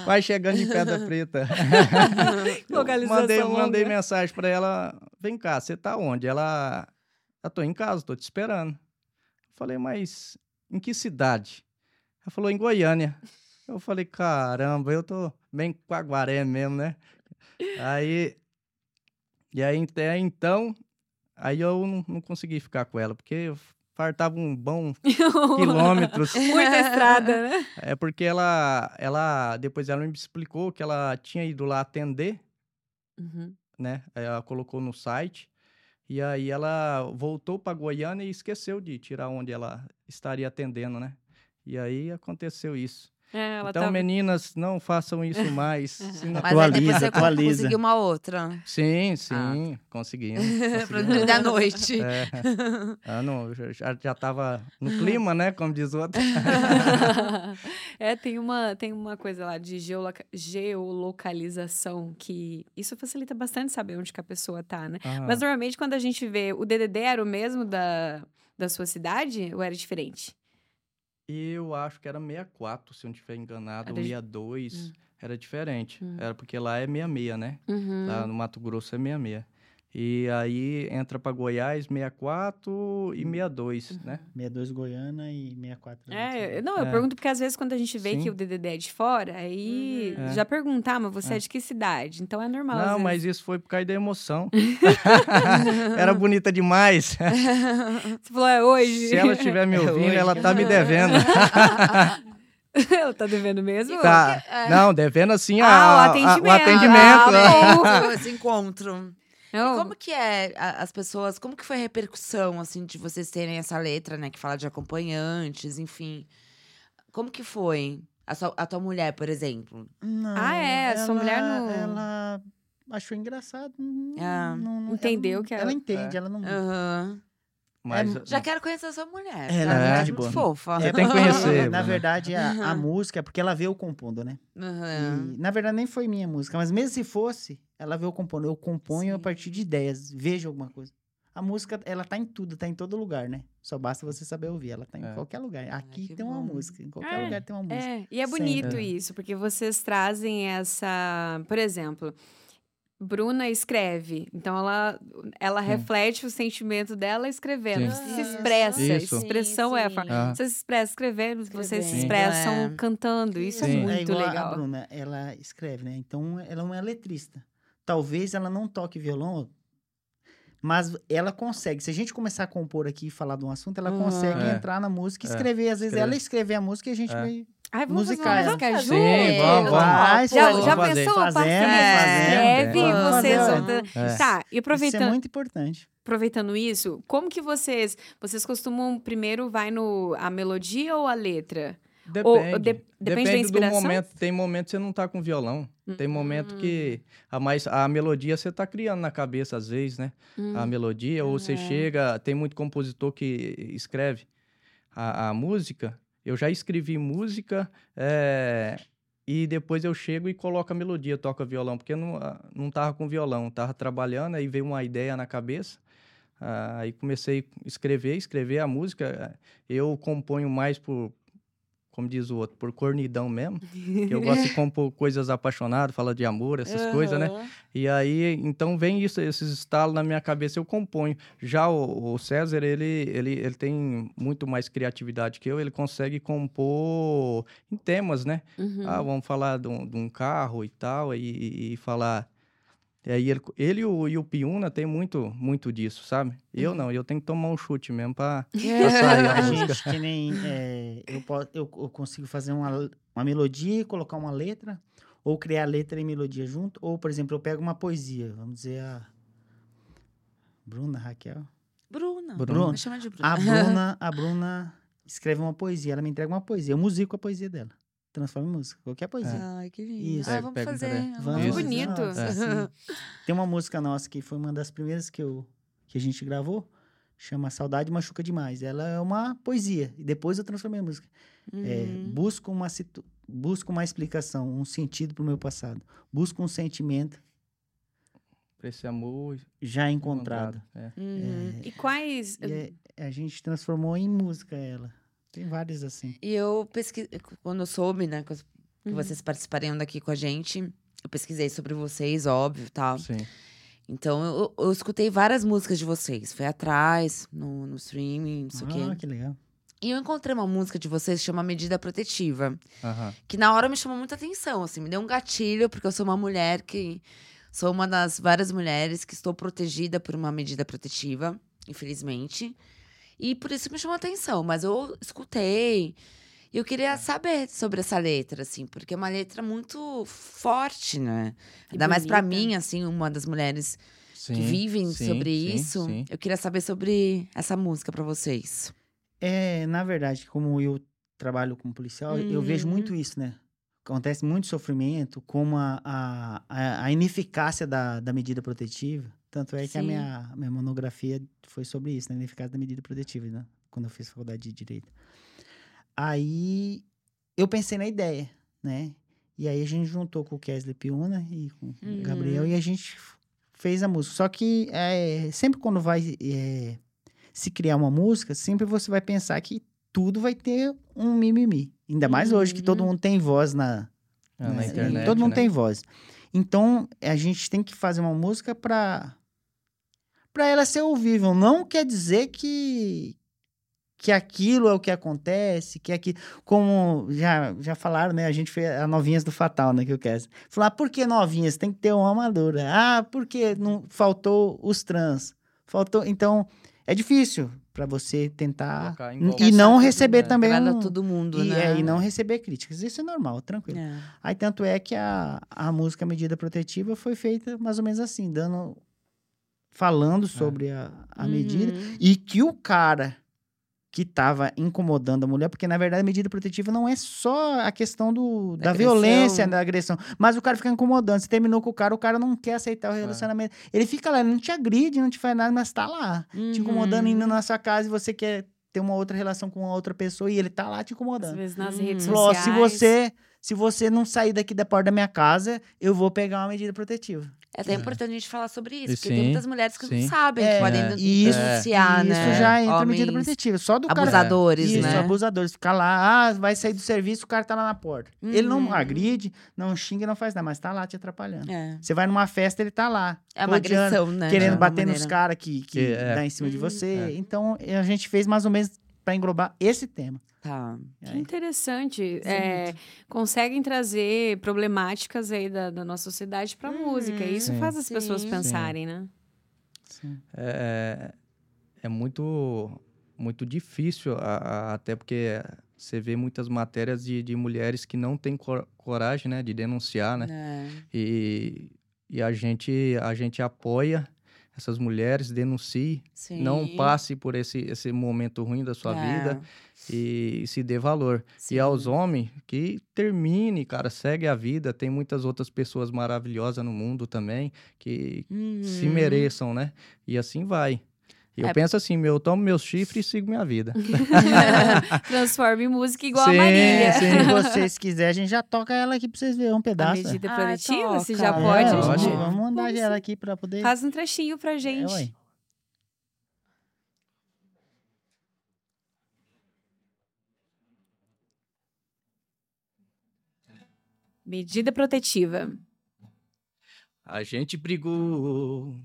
Vai chegando em Pedra Preta. Localização mandei, mandei mensagem pra ela: vem cá, você tá onde? Ela. Eu tô em casa, tô te esperando. Falei, mas em que cidade? Ela falou, em Goiânia. Eu falei, caramba, eu tô bem com Aguaré mesmo, né? Aí. E aí, até então, aí eu não, não consegui ficar com ela, porque eu fartava um bom quilômetros. Muita estrada, né? É porque ela, ela, depois ela me explicou que ela tinha ido lá atender, Uhum. né? Ela colocou no site e aí ela voltou para Goiânia e esqueceu de tirar onde ela estaria atendendo, né? E aí aconteceu isso. É, então, meninas, não façam isso mais. senão- Mas Atualiza, você atualiza. conseguiu uma outra. Sim, sim, conseguimos. pra conseguimos. dormir da noite. É. Ah, não, já- já, já tava no clima, né? Como diz o outro. é, tem uma, tem uma coisa lá de geoloca- geolocalização que isso facilita bastante saber onde que a pessoa tá, né? Ah, Mas normalmente quando a gente vê, o DDD era o mesmo da, da sua cidade ou era diferente? Eu acho que era 64, se eu não estiver enganado, Era ou de- 62. Era diferente. Hum. Era porque lá é 66, né? Uhum. Lá no Mato Grosso é 66. E aí entra para Goiás 64 e 62, né? 62 Goiânia e 64. É, não, eu É. pergunto porque às vezes quando a gente vê que Sim. o DDD é de fora, aí Uhum. É. já perguntar, mas você é. É. de que cidade? Então é normal. Não, vezes. mas isso foi por causa da emoção. Era bonita demais. Você falou, é hoje. Se ela estiver me É ouvindo, hoje. ela tá me devendo. ela tá devendo mesmo? tá. Não, devendo assim a, Ah, o a- atendimento. o atendimento. né? Ah, bom. Esse encontro. E como que é a- as pessoas, como que foi a repercussão, assim, de vocês terem essa letra, né, que fala de acompanhantes, enfim. Como que foi? A, sua- a tua mulher, por exemplo. Não, Ah, é, sua mulher não- Ela achou engraçado. não- Ah, não- não- entendeu ela, que ela- ela entende, É. ela não. Aham. Mas, Já quero conhecer a sua mulher. Ela é muito de muito boa. fofa. Você tem que conhecer, Na verdade, a, a música é porque ela veio compondo, né? Aham. E, na verdade, nem foi minha música, mas mesmo se fosse, ela veio compondo. Eu componho a Sim. partir de ideias, vejo alguma coisa. A música, ela tá em tudo, tá em todo lugar, né? Só basta você saber ouvir. Ela tá em É. qualquer lugar. Aqui tem uma bom. música, em qualquer É, lugar tem uma música. É, e é Sempre. bonito É. isso, porque vocês trazem essa. Por exemplo, Bruna escreve, então ela, ela Sim. reflete o sentimento dela escrevendo. Sim. Se expressa. Isso. Expressão é a forma. Ah. Vocês se expressam escrevendo, vocês se Escrevendo, expressam é. cantando. Isso é Sim. muito igual legal. A Bruna, ela escreve, né? Então, ela é uma letrista. Talvez ela não toque violão, mas ela consegue. Se a gente começar a compor aqui e falar de um assunto, ela Uhum. consegue É. entrar na música e É. escrever. Às vezes Escreve. ela escreve a música e a gente É. vai... Ai, vamos Musical. fazer uma música Vamos junto? Sim, vamos, vamos. Vai, Já, pô, já vamos fazer. pensou? Parceria fazemos. escreve, Vamos vocês... É. Tá, e Isso é aproveitando, muito importante. aproveitando isso, como que vocês... Vocês costumam, primeiro, vai no... A melodia ou a letra? Ou- Depende. de- depende da do momento. Tem momento que você não tá com violão. Tem momento que a, mais, a melodia você tá criando na cabeça, às vezes, né? Hum. A melodia, ou você É. chega. Tem muito compositor que escreve a, a música. Eu já escrevi música é, e depois eu chego e coloco a melodia, toco violão, porque eu não, ah, não tava com violão, tava trabalhando, aí veio uma ideia na cabeça. ah, Aí comecei a escrever, escrever a música. Eu componho mais por como diz o outro, por cornidão mesmo. que eu gosto de compor coisas apaixonadas, fala de amor, essas coisas, né? E aí, então vem isso, esses estalos na minha cabeça, eu componho. Já o, o César, ele, ele, ele tem muito mais criatividade que eu, ele consegue compor em temas, né? Uhum. Ah, vamos falar de um, de um carro e tal, e, e- e falar. E aí ele, ele e o, e o Piuna tem muito, muito disso, sabe? Eu não, eu tenho que tomar um chute mesmo pra, pra sair a música. gente, que nem. é, eu, po- eu, eu consigo fazer uma, uma melodia e colocar uma letra, ou criar letra e melodia junto, ou, por exemplo, eu pego uma poesia, vamos dizer a. Bruna, Raquel. Bruna. Bruna. Chama de Bruna. A Bruna, a Bruna escreve uma poesia, ela me entrega uma poesia, eu musico a poesia dela. Transforma em música, qualquer poesia. Ai, que lindo. Isso. Ah, É, vamos pega- fazer. pega- vamos Isso. fazer. Bonito. Nossa, É. tem uma música nossa que foi uma das primeiras que, eu, que a gente gravou, chama Saudade Machuca Demais. Ela é uma poesia, e depois eu transformei em música. É, Uhum. busco, uma situ... busco uma explicação, um sentido pro meu passado. Busco um sentimento Pra esse amor já encontrado. É. Uhum. E quais. E é- a gente transformou em música ela. Tem várias assim. E eu pesquisei, quando eu soube, né, que Uhum. vocês participariam daqui com a gente, eu pesquisei sobre vocês, óbvio, tal. Sim. Então, eu, eu escutei várias músicas de vocês. Fui atrás, no, no streaming, não sei o Ah, quê. que legal. E eu encontrei uma música de vocês que chama Medida Protetiva. Aham. Que na hora me chamou muita atenção, assim. Me deu um gatilho, porque eu sou uma mulher que... Sou uma das várias mulheres que estou protegida por uma medida protetiva, infelizmente. E por isso me chamou atenção. Mas eu escutei... E eu queria saber sobre essa letra, assim. Porque é uma letra muito forte, né? E Ainda mais pra bonita. mim, assim, uma das mulheres Sim, que vivem sim, sobre sim, isso. sim. Eu queria saber sobre essa música pra vocês. É, na verdade, como eu trabalho como policial, eu vejo muito isso, né? Acontece muito sofrimento, como a, a, a- a ineficácia da, da medida protetiva. Tanto é que a Sim. minha, a minha monografia foi sobre isso, né? Ineficácia da medida protetiva, né? Quando eu fiz faculdade de Direito. Aí eu pensei na ideia, né? E aí a gente juntou com o Kesley Piuna e com o Uhum. Gabriel e a gente fez a música. Só que é, sempre quando vai é, se criar uma música, sempre você vai pensar que tudo vai ter um mimimi. Ainda mais hoje que todo Uhum. mundo tem voz na, Ah, na né? internet. Todo mundo né? tem voz. Então, a gente tem que fazer uma música pra, pra ela ser ouvível. Não quer dizer que, que aquilo é o que acontece, que aqui Como já, já falaram, né? A gente fez a Novinhas do Fatal, né? Que eu quero. Falar, por que novinhas? Tem que ter uma amadora. Ah, porque não faltou os trans? Faltou. Então, é difícil pra você tentar. E não receber né? também. Um- todo mundo, e, né? é, e não receber críticas. Isso é normal, tranquilo. É. Aí tanto é que a, a música Medida Protetiva foi feita mais ou menos assim, dando falando sobre a, a medida Uhum. e que o cara que tava incomodando a mulher, porque na verdade a medida protetiva não é só a questão do, Da da, violência, da agressão, mas o cara fica incomodando. Você terminou com o cara, o cara não quer aceitar o relacionamento. Ele fica lá, ele não te agride, não te faz nada, mas tá lá, te incomodando, indo Uhum. na sua casa e você quer ter uma outra relação com outra pessoa e ele tá lá te Às incomodando. vezes nas Uhum. redes sociais. se você, se você não sair daqui da porta da minha casa, eu vou pegar uma medida protetiva. É até importante a gente falar sobre isso, E porque sim, tem muitas mulheres que sim. não sabem É, que podem é. E isso, denunciar, né? isso já entra Homens medida protetiva. Só do cara Abusadores, Isso, né? abusadores. Ficar lá, ah, vai sair do serviço, o cara tá lá na porta. Ele não Uhum. agride, não xinga, não faz nada, mas tá lá te atrapalhando. É, Você vai numa festa, ele tá lá. é uma rodeando, agressão, né? Querendo bater nos maneira. caras que, que Que é. dá em cima de Hum. você. É. Então, a gente fez mais ou menos pra englobar esse tema. Tá. Que interessante. É, conseguem trazer problemáticas aí da, da nossa sociedade pra Uhum. música. E isso Sim. faz as pessoas Sim. pensarem, né? Sim. é, é muito muito difícil, a- a- até porque você vê muitas matérias de, de mulheres que não têm cor- coragem, né, de denunciar, né? É. E, e a gente a gente apoia essas mulheres, denuncie, Sim. não passe por esse, esse momento ruim da sua É, vida e, se dê valor. sim. E aos homens, que termine, cara, segue a vida. Tem muitas outras pessoas maravilhosas no mundo também que se Uhum. mereçam, né? E assim vai. Eu É. penso assim, meu, eu tomo meus chifres e sigo minha vida. Transforma em música igual Sim, a Marília. sim. Se vocês quiserem, a gente já toca ela aqui pra vocês verem um A pedaço. medida Ah, protetiva, se já toca. pode. É, a Pode. vamos mandar Vamos ela aqui pra poder. Faz um trechinho pra gente. É, Medida protetiva. A gente brigou.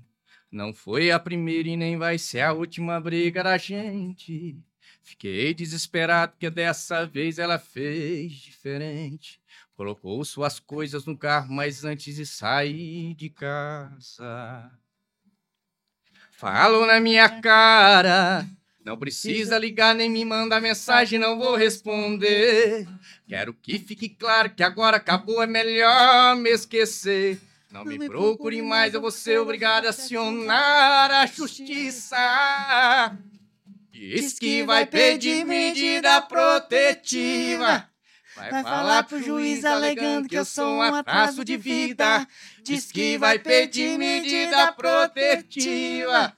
Não foi a primeira e nem vai ser a última briga da gente. Fiquei desesperado porque dessa vez ela fez diferente. Colocou suas coisas no carro, mas antes de sair de casa. Falou na minha cara. Não precisa ligar nem me mandar mensagem, não vou responder. Quero que fique claro que agora acabou, é melhor me esquecer. Não me procure mais, eu vou ser obrigado a acionar a justiça. Diz que vai pedir medida protetiva. Vai falar pro juiz alegando que eu sou um atraso de vida. Diz que vai pedir medida protetiva.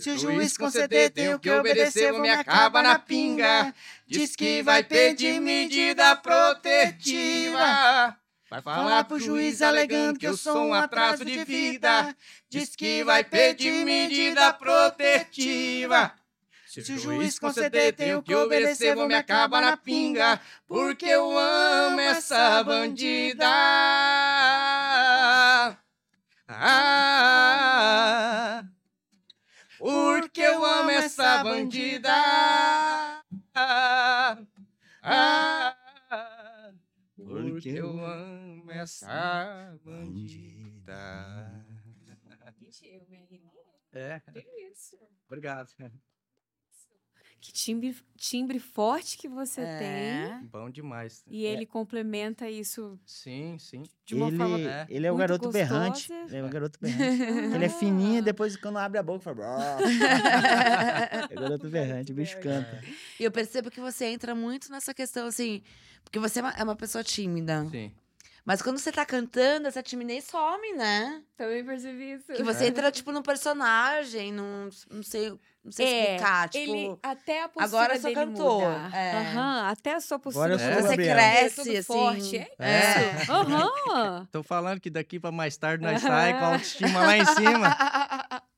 Se o juiz conceder, tenho que obedecer, vou me acaba na pinga. Diz que vai pedir medida protetiva. Vai falar pro juiz alegando que eu sou um atraso de vida. Diz que vai pedir medida protetiva. Se o juiz conceder, tenho que obedecer, vou me acabar na pinga. Porque eu amo essa bandida. Ah, porque eu amo essa bandida. Ah, ah, porque eu amo essa bandida. É, Isso. obrigado. Timbre, timbre forte que você tem. É. Bom demais. E ele complementa isso Sim, sim. de uma ele, forma. ele é o garoto berrante. gostosa. Ele é o garoto berrante. ele é fininho e depois quando abre a boca fala. É o garoto berrante, o bicho canta. E eu percebo que você entra muito nessa questão, assim. Porque você é uma, é uma pessoa tímida. Sim. Mas quando você tá cantando, essa timidez some, né? Também percebi isso. Que você entra, tipo, num personagem, num. Não sei, não sei É, explicar. Tipo. Ele, até a postura agora eu sou dele cantor, muda. é. Aham, até a sua postura. Agora eu sou o você cresce, Tudo assim. forte. É, É. isso. Aham. Tô falando que daqui pra mais tarde nós sai com a autoestima lá em cima.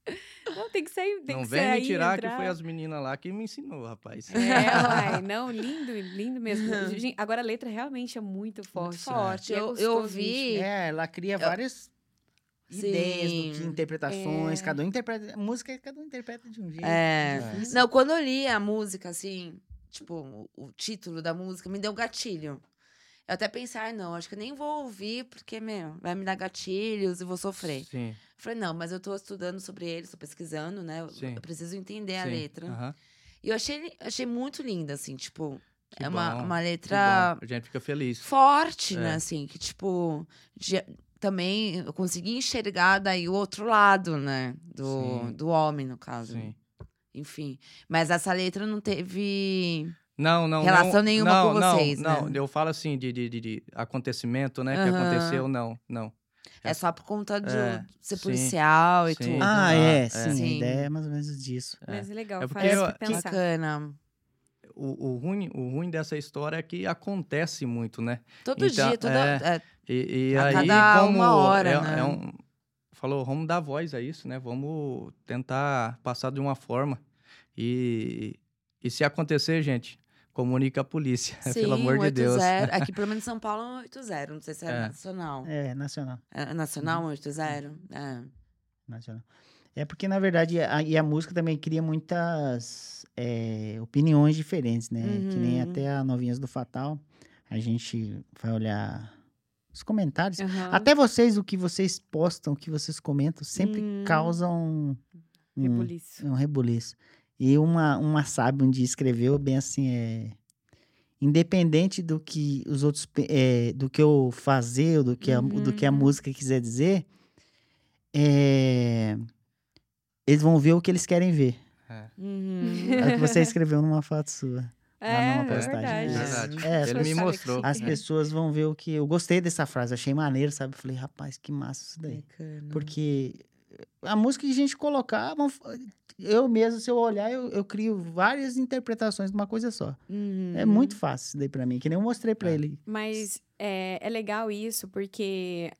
Não, tem que sair. Tem Não que vem sair, me tirar entrar. que foi as meninas lá que me ensinou, rapaz. É, uai, não, lindo, lindo mesmo. Gente, agora a letra realmente é muito forte. forte. E é Eu- eu gostoso ouvi-. É, ela cria várias ideias do que Sim. interpretações. É. Cada um interpreta. a Música, cada um interpreta de um jeito. É. difícil. Não, quando eu li a música, assim, tipo, o, o título da música, me deu gatilho. Eu até pensei, ai, não, acho que eu nem vou ouvir, porque, meu, vai me dar gatilhos e vou sofrer. Sim, Eu falei, não, mas eu tô estudando sobre ele, estou pesquisando, né? Eu, Sim. eu preciso entender a sim. letra. Aham. E eu achei, achei muito linda, assim, tipo, Que é uma, bom, uma letra. A gente fica feliz. forte, né? É. Assim, que, tipo, de- também eu consegui enxergar daí o outro lado, né? Do, Sim. do homem, no caso. Sim. Enfim. Mas essa letra não teve. Não, não. Relação não, nenhuma não, com vocês, não, né? Não, eu falo assim de, de, de- de acontecimento, né? Que Aham. aconteceu, não, não. É só por conta de É, ser sim, policial e sim. tudo. Ah, Ah, é, é. sim, Sim. A ideia é mais ou menos disso. Mas é legal, É porque faz eu- pensar. Bacana. O, o, ruim, o ruim dessa história é que acontece muito, né? Todo Então, dia, toda. é. é, E, e A aí, cada como uma hora, é, né? é um, falou, vamos dar voz a isso, né? Vamos tentar passar de uma forma. E, e se acontecer, gente, comunica a polícia, sim, pelo amor de Deus. 80. Aqui, pelo menos em São Paulo, é um 80. Não sei se é, É. nacional. É, nacional. É nacional, Uhum. um 80? É. nacional. É porque, na verdade, a, e a música também cria muitas é, opiniões diferentes, né? Que nem Uhum. até a Novinhas do Fatal, a gente vai olhar os comentários. Aham. Até vocês, o que vocês postam, o que vocês comentam, sempre Hum. causam um, Rebuliço. um rebuliço. E uma, uma sábia um dia escreveu bem assim, é... Independente do que os outros... é, do que eu fazer, ou do que a, do que a Uhum. música quiser dizer, é... Eles vão ver o que eles querem ver. Uhum. É o que você escreveu numa foto sua. É, numa é postagem. verdade. Verdade. É, as Ele me pessoas- mostrou. As pessoas vão ver o que... Eu gostei dessa frase, achei maneiro, sabe? Falei, rapaz, que massa isso daí. Bacana. Porque a música que a gente colocar, vão- eu mesmo, se eu olhar, eu, eu crio várias interpretações de uma coisa só. Uhum. É muito fácil isso daí pra mim, que nem eu mostrei pra É. ele. Mas é, é legal isso, porque po-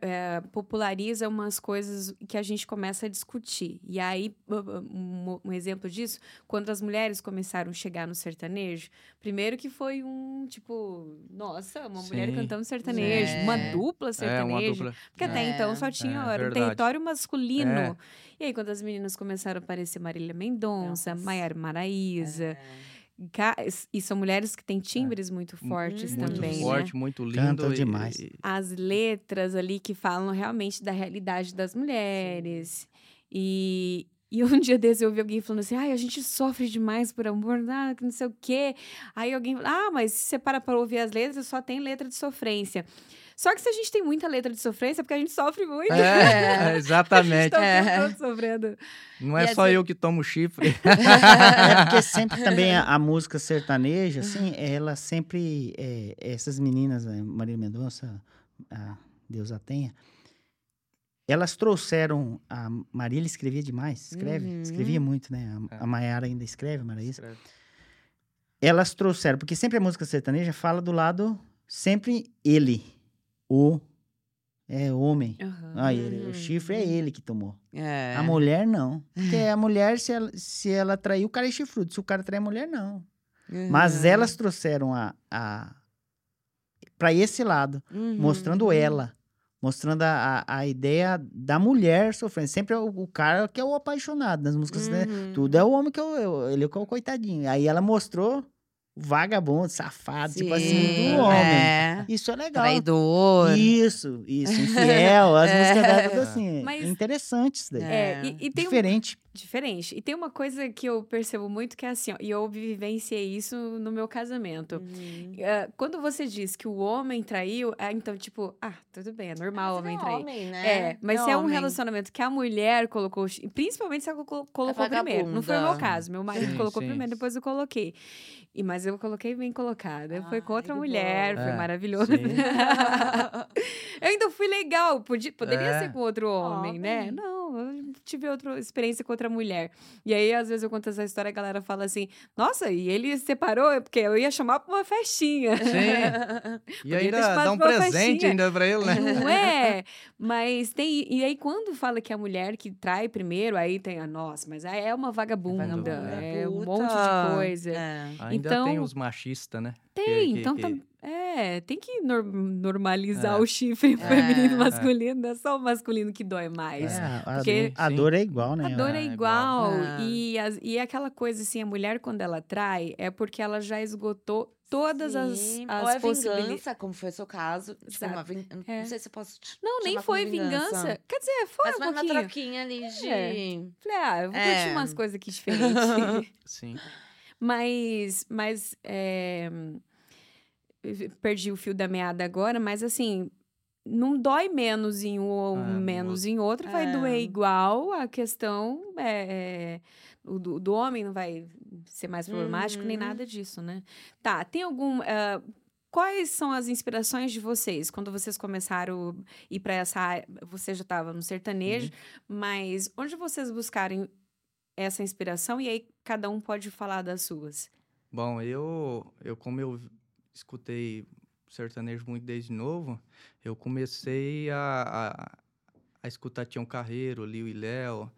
é, populariza umas coisas que a gente começa a discutir. E aí, um, um exemplo disso, quando as mulheres começaram a chegar no sertanejo, primeiro que foi um, tipo, nossa, uma mulher Sim. cantando sertanejo, Sim. uma É. dupla É, uma sertanejo. dupla. Porque até É. então só tinha É, era um território masculino. É. E aí, quando as meninas começaram a aparecer Marília Mendonça. Maiara Maraíza, É. e são mulheres que têm timbres muito fortes Muito também, Muito né? forte, muito lindo. Cantam e- demais. e- as letras ali que falam realmente da realidade das mulheres. E, e um dia desse eu ouvi alguém falando assim: ai, a gente sofre demais por amor, ah, que não sei o quê. Aí alguém fala: ah, mas se você para para ouvir as letras, só tem letra de sofrência. Só que se a gente tem muita letra de sofrência, é porque a gente sofre muito. É, exatamente. A gente tá É. sofrendo. Não E é às só vezes- eu que tomo chifre. É porque sempre também a, a música sertaneja, assim, ela sempre. é, essas meninas, né, Maria Mendonça, a Deus a tenha, elas trouxeram. A Marília escrevia demais, escreve, Uhum. escrevia muito, né? A, É. a Maiara ainda escreve, Maraísa. Elas trouxeram, porque sempre a música sertaneja fala do lado, sempre ele, o. É homem. Ah, ele- Uhum. o chifre é ele que tomou. É. A mulher não. Porque a mulher, se ela, se ela trair, o cara é chifrudo. Se o cara trair a mulher, não. Mas Uhum. elas trouxeram a, a para esse lado, Uhum. mostrando ela, mostrando a, a, a ideia da mulher sofrendo. Sempre é o, o cara que é o apaixonado nas músicas, né? Uhum. Tudo é o homem que é o, ele é o coitadinho. Aí ela mostrou vagabundo, safado, tipo assim, Sim, do homem. É. Isso é legal. Traidor. Isso, isso, infiel, as músicas dela tudo É. assim. Mas- É interessante isso daí. É, É. e, e tem um Diferente. Diferente. E tem uma coisa que eu percebo muito que é assim, ó, e eu vivenciei isso no meu casamento. Uhum. Ah, quando você diz que o homem traiu, é, então, tipo, ah, tudo bem, é normal o homem trair. Homem, né? É, mas se é um relacionamento que a mulher colocou, principalmente se ela colo- colocou primeiro. Não foi o meu caso. Meu marido Sim, colocou sim. primeiro, depois eu coloquei. E, mas eu coloquei bem colocada. Foi com outra mulher, bom. foi É, maravilhoso. sim. eu ainda fui legal, podia, poderia É. ser com outro homem, Homem. né? Não, eu tive outra experiência com outra mulher. E aí, às vezes, eu conto essa história, a galera fala assim: Nossa, e ele se separou? É Porque eu ia chamar pra uma festinha. Sim. E ainda dá um presente festinha. ainda pra ele, né? Não é? Mas tem. E aí, quando fala que a mulher que trai primeiro, aí tem a nossa, mas aí é uma vagabunda, vagabunda, é um monte de coisa. É. Ainda Então- tem os machistas, né? Tem, que- então que- tam- é, tem que nor- normalizar É. o chifre É. feminino e É. masculino, não é só o masculino que dói mais. É, a, Porque- a dor é igual, né? A dor é É, igual. igual. É. E, as- e aquela coisa assim, a mulher, quando ela trai, é porque ela já esgotou todas as, Sim, as Ou é possibilidades. vingança, como foi o seu caso. Tipo, Exato. uma vin... eu É. Não sei se eu posso te Não, nem foi vingança. Quer dizer, foi Mas um foi uma pouquinho. troquinha ali de... É. Falei, ah, eu vou É. curtir umas coisas aqui diferentes. Sim. Mas, mas é, perdi o fio da meada agora, mas assim, não dói menos em um ou Ah, no menos em outro, vai É. doer igual. A questão é, é, o do, do homem não vai ser mais problemático nem Uhum. nada disso, né? Tá, tem algum ah, Quais são as inspirações de vocês quando vocês começaram a ir para essa área? Você já estava no sertanejo, mas onde vocês buscarem essa inspiração e aí cada um pode falar das suas? Bom, eu, eu como eu escutei sertanejo muito desde novo, eu comecei a, a, a escutar Tião Carreiro, Liu e Léo,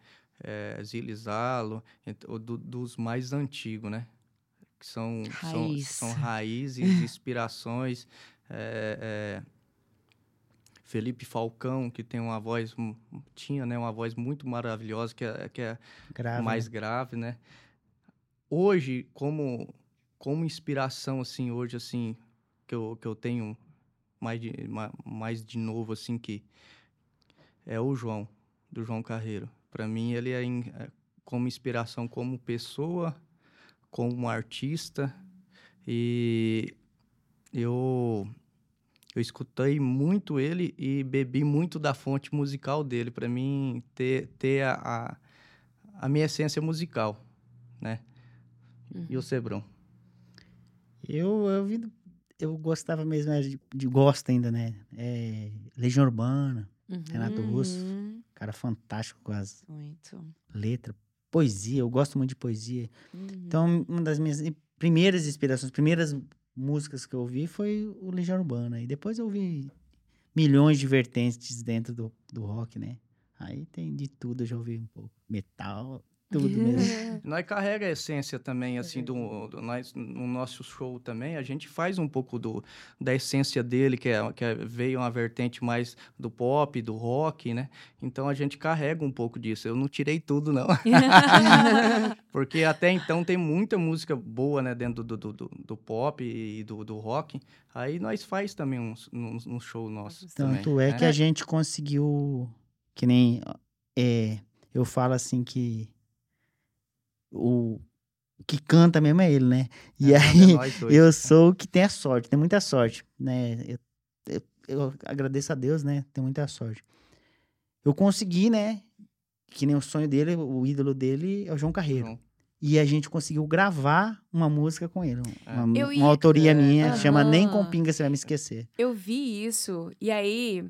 é, Zilizalo, ent- o do- dos mais antigos, né? Que são, são, Raiz. são raízes, inspirações. é, é, Felipe Falcão, que tem uma voz, tinha né, uma voz muito maravilhosa, que é, que é Grave, mais né? grave, né? Hoje, como como inspiração assim, hoje assim, que eu, que eu tenho mais de ma- mais de novo assim que é o João, do João Carreiro. Para mim ele é, in- é como inspiração como pessoa, como artista e eu eu escutei muito ele e bebi muito da fonte musical dele para mim ter ter a, a a minha essência musical, né? E o Cebrão? Eu, eu, vi, eu gostava mesmo é, de, de gosto ainda, né? É, Legião Urbana, Renato Russo, Uhum. cara fantástico com as Muito. letras, poesia, eu gosto muito de poesia. Uhum. Então, uma das minhas primeiras inspirações, primeiras músicas que eu ouvi foi o Legião Urbana. E depois eu ouvi milhões de vertentes dentro do, do rock, né? Aí tem de tudo, eu já ouvi um pouco. Metal, tudo mesmo. Nós carrega a essência também, assim, do, do nós, no nosso show também, a gente faz um pouco do, da essência dele, que, é, que é, veio uma vertente mais do pop, do rock, né? Então a gente carrega um pouco disso. Eu não tirei tudo, não. Porque até então tem muita música boa, né, dentro do, do, do, do pop e do, do rock. Aí nós faz também um, um, um show nosso. Tanto também, é né? que a gente conseguiu, que nem é, eu falo assim que o que canta mesmo é ele, né? E É, aí é eu sou o que tem a sorte, tem muita sorte, né? Eu, eu, eu agradeço a Deus, né? Tem muita sorte. Eu consegui, né? Que nem o sonho dele, o ídolo dele é o João Carreiro. João. E a gente conseguiu gravar uma música com ele. É. Uma, Eu uma ia- autoria minha, chama Nem com Pinga Você Vai Me Esquecer. Eu vi isso, e aí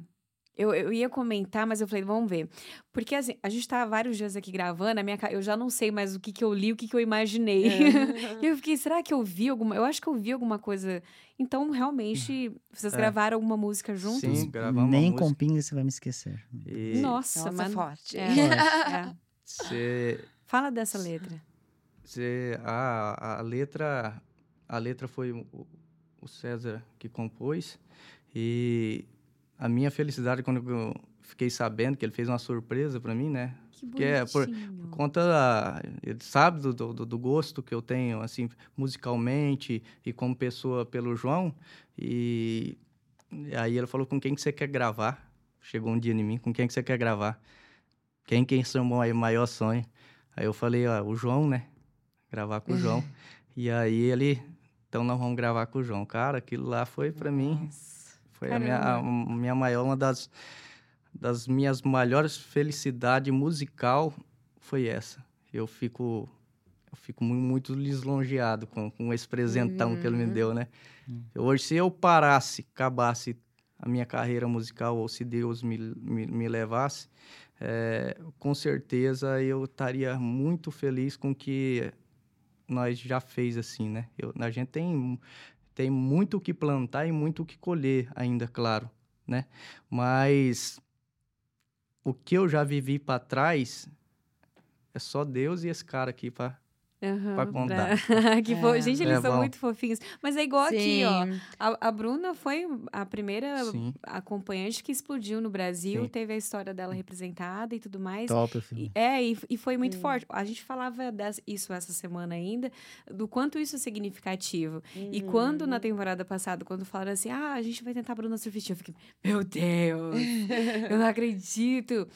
eu, eu ia comentar, mas eu falei, vamos ver. Porque assim, a gente tá vários dias aqui gravando, a minha, eu já não sei mais o que, que eu li, o que, que eu imaginei. E eu fiquei, será que eu vi alguma? Eu acho que eu vi alguma coisa. Então, realmente, vocês É. gravaram alguma música juntos? Sim, gravamos Nem com música. Pinga Você Vai Me Esquecer. E Nossa, Nossa, mas... forte. É, é. cê- Fala dessa letra. cê- a, a letra a letra foi o, o César que compôs e a minha felicidade quando eu fiquei sabendo que ele fez uma surpresa para mim, né? Que Que é por-. Por conta ele sabe do, do, do gosto que eu tenho assim musicalmente e como pessoa pelo João. E, e aí ele falou com quem que você quer gravar? Chegou um dia em mim com quem que você quer gravar? Quem que é seu mai- maior sonho? Aí eu falei ó, o João né? Gravar com o João. E aí ele então nós vamos gravar com o João. Cara aquilo lá foi para mim. Foi a minha, a minha maior, uma das, das minhas maiores felicidades musical foi essa. Eu fico, eu fico mu- muito lisonjeado com, com esse presentão que ele me Uhum. deu, né? Hoje, se eu parasse, acabasse a minha carreira musical, ou se Deus me, me, me levasse, eh, com certeza eu estaria muito feliz com o que nós já fez assim, né? Eu, a gente tem tem muito o que plantar e muito o que colher ainda, claro, né? Mas o que eu já vivi para trás é só Deus e esse cara aqui para Aham, pra contar. pra- que fo- É. Gente, eles É são bom. muito fofinhos. Mas é igual aqui, ó. Sim. A, a Bruna foi a primeira sim. acompanhante que explodiu no Brasil, Sim. teve a história dela representada e tudo mais. Top filme. é, e, e foi muito Sim. forte. A gente falava das- isso essa semana ainda, do quanto isso é significativo. E quando na temporada passada, quando falaram assim, ah, a gente vai tentar Bruna Surfista, eu fiquei, meu Deus, eu não acredito.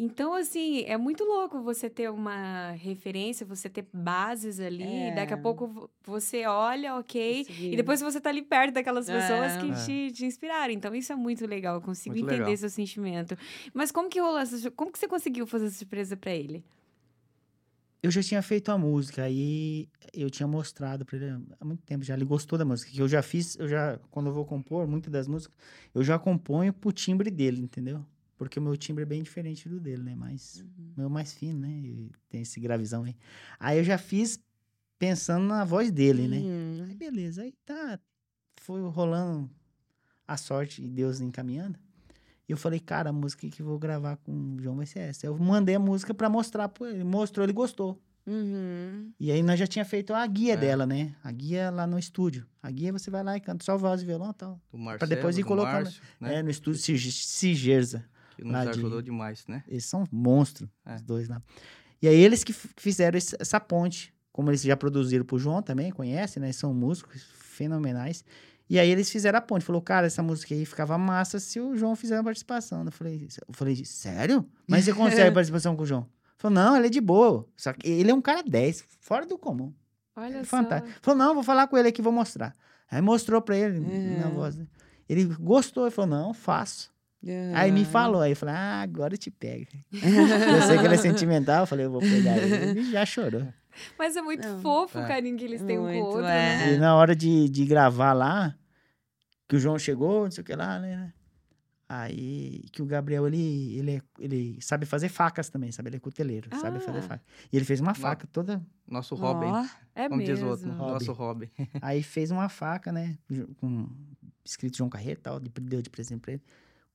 Então, assim, é muito louco você ter uma referência, você ter bases ali, e daqui a É. pouco vo- você olha, ok, Consegui. e depois você tá ali perto daquelas pessoas É. que É. te, te inspiraram. Então, isso é muito legal, eu consigo Muito entender legal. seu sentimento. Mas como que rolou essa... Como que você conseguiu fazer essa surpresa pra ele? Eu já tinha feito a música, aí eu tinha mostrado pra ele há muito tempo já. Ele gostou da música. Que eu já fiz, eu já, quando eu vou compor, muitas das músicas, eu já componho pro timbre dele, entendeu? Porque o meu timbre é bem diferente do dele, né? Mais, Uhum. o meu é mais fino, né? E tem esse gravizão aí. Aí eu já fiz pensando na voz dele, né? Uhum. Aí beleza, aí tá. Foi rolando a sorte e Deus encaminhando. E eu falei, cara, a música que vou gravar com o João vai ser essa. Eu mandei a música pra mostrar pra ele. Mostrou, ele gostou. Uhum. E aí nós já tinha feito a guia É. dela, né? A guia lá no estúdio. A guia você vai lá e canta só voz e violão e tal. Do Marcelo, depois ir do colocando, Márcio, né? É, no estúdio Sigerza. Que nos de- ajudou demais, né? Eles são monstros, É. os dois lá. E aí eles que fizeram esse- essa ponte. Como eles já produziram pro João também, conhece, né? São músicos fenomenais. E aí eles fizeram a ponte. Falou, cara, essa música aí ficava massa se o João fizer uma participação. Eu falei, eu falei, sério? Mas você consegue participação com o João? Falou, não, ele é de boa. Só que ele é um cara 10, fora do comum. Olha É só. fantástico. Falou, não, vou falar com ele aqui, vou mostrar. Aí mostrou pra ele na Uhum. voz. né? Ele gostou, ele falou, não, faço. Aí me falou, aí eu falei, ah, agora eu te pego. eu sei que ele é sentimental, eu falei, eu vou pegar ele. Ele já chorou. Mas é muito Não. fofo o É. carinho que eles têm um com o Muito, outro, é. né? E na hora de, de gravar lá, que o João chegou, não sei o que lá, né? Aí que o Gabriel, ele, ele, é- ele sabe fazer facas também, sabe? Ele é cuteleiro, sabe fazer Ah. faca. E ele fez uma faca toda. Nosso Robin, Ó, É como diz o mesmo. outro, Hobby. nosso Robin. Aí fez uma faca, né? Com escrito João Carreiro e tal, de- deu de presente pra ele.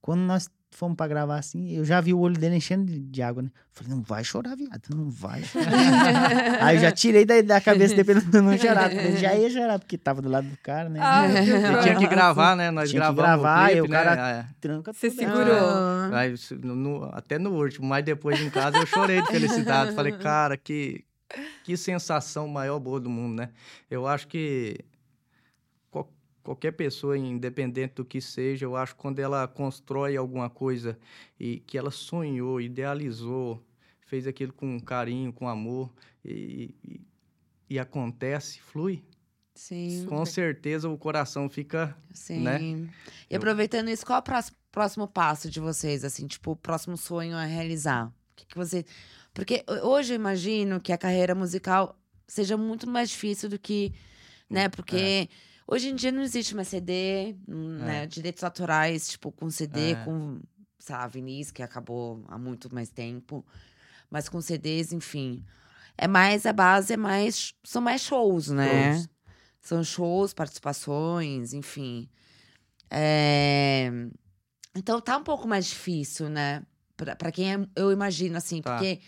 Quando nós fomos pra gravar assim, eu já vi o olho dele enchendo de, de água, né? Falei, não vai chorar, viado, não vai chorar. Aí eu já tirei da, da cabeça dele pra não chorar. porque Ele já ia chorar, porque tava do lado do cara, né? Ah, que E tinha que gravar, né? Nós Tinha que gravamos gravar, o e clipe, o cara- né? Tranca Você tudo. segurou. Ah. Aí, no- no- até no último, mas depois em casa eu chorei de felicidade. Falei, cara, que, que sensação maior boa do mundo, né? Eu acho que qualquer pessoa, independente do que seja, eu acho que quando ela constrói alguma coisa e que ela sonhou, idealizou, fez aquilo com carinho, com amor e, e, e acontece, flui, Sim, com certeza o coração fica sim. né? E aproveitando isso, qual é o próximo passo de vocês? Assim, tipo, o próximo sonho a realizar? O que, que você. Porque ho- hoje eu imagino que a carreira musical seja muito mais difícil do que. Né? Porque hoje em dia não existe mais CD, hum, né? Direitos autorais, tipo, com CD, É. com, sei lá, vinis, que acabou há muito mais tempo. Mas com CDs, enfim. É mais, a base é mais. São mais shows, né? Shows. São shows, participações, enfim. É, Então tá um pouco mais difícil, né? Pra, pra quem é, eu imagino, assim, Tá. porque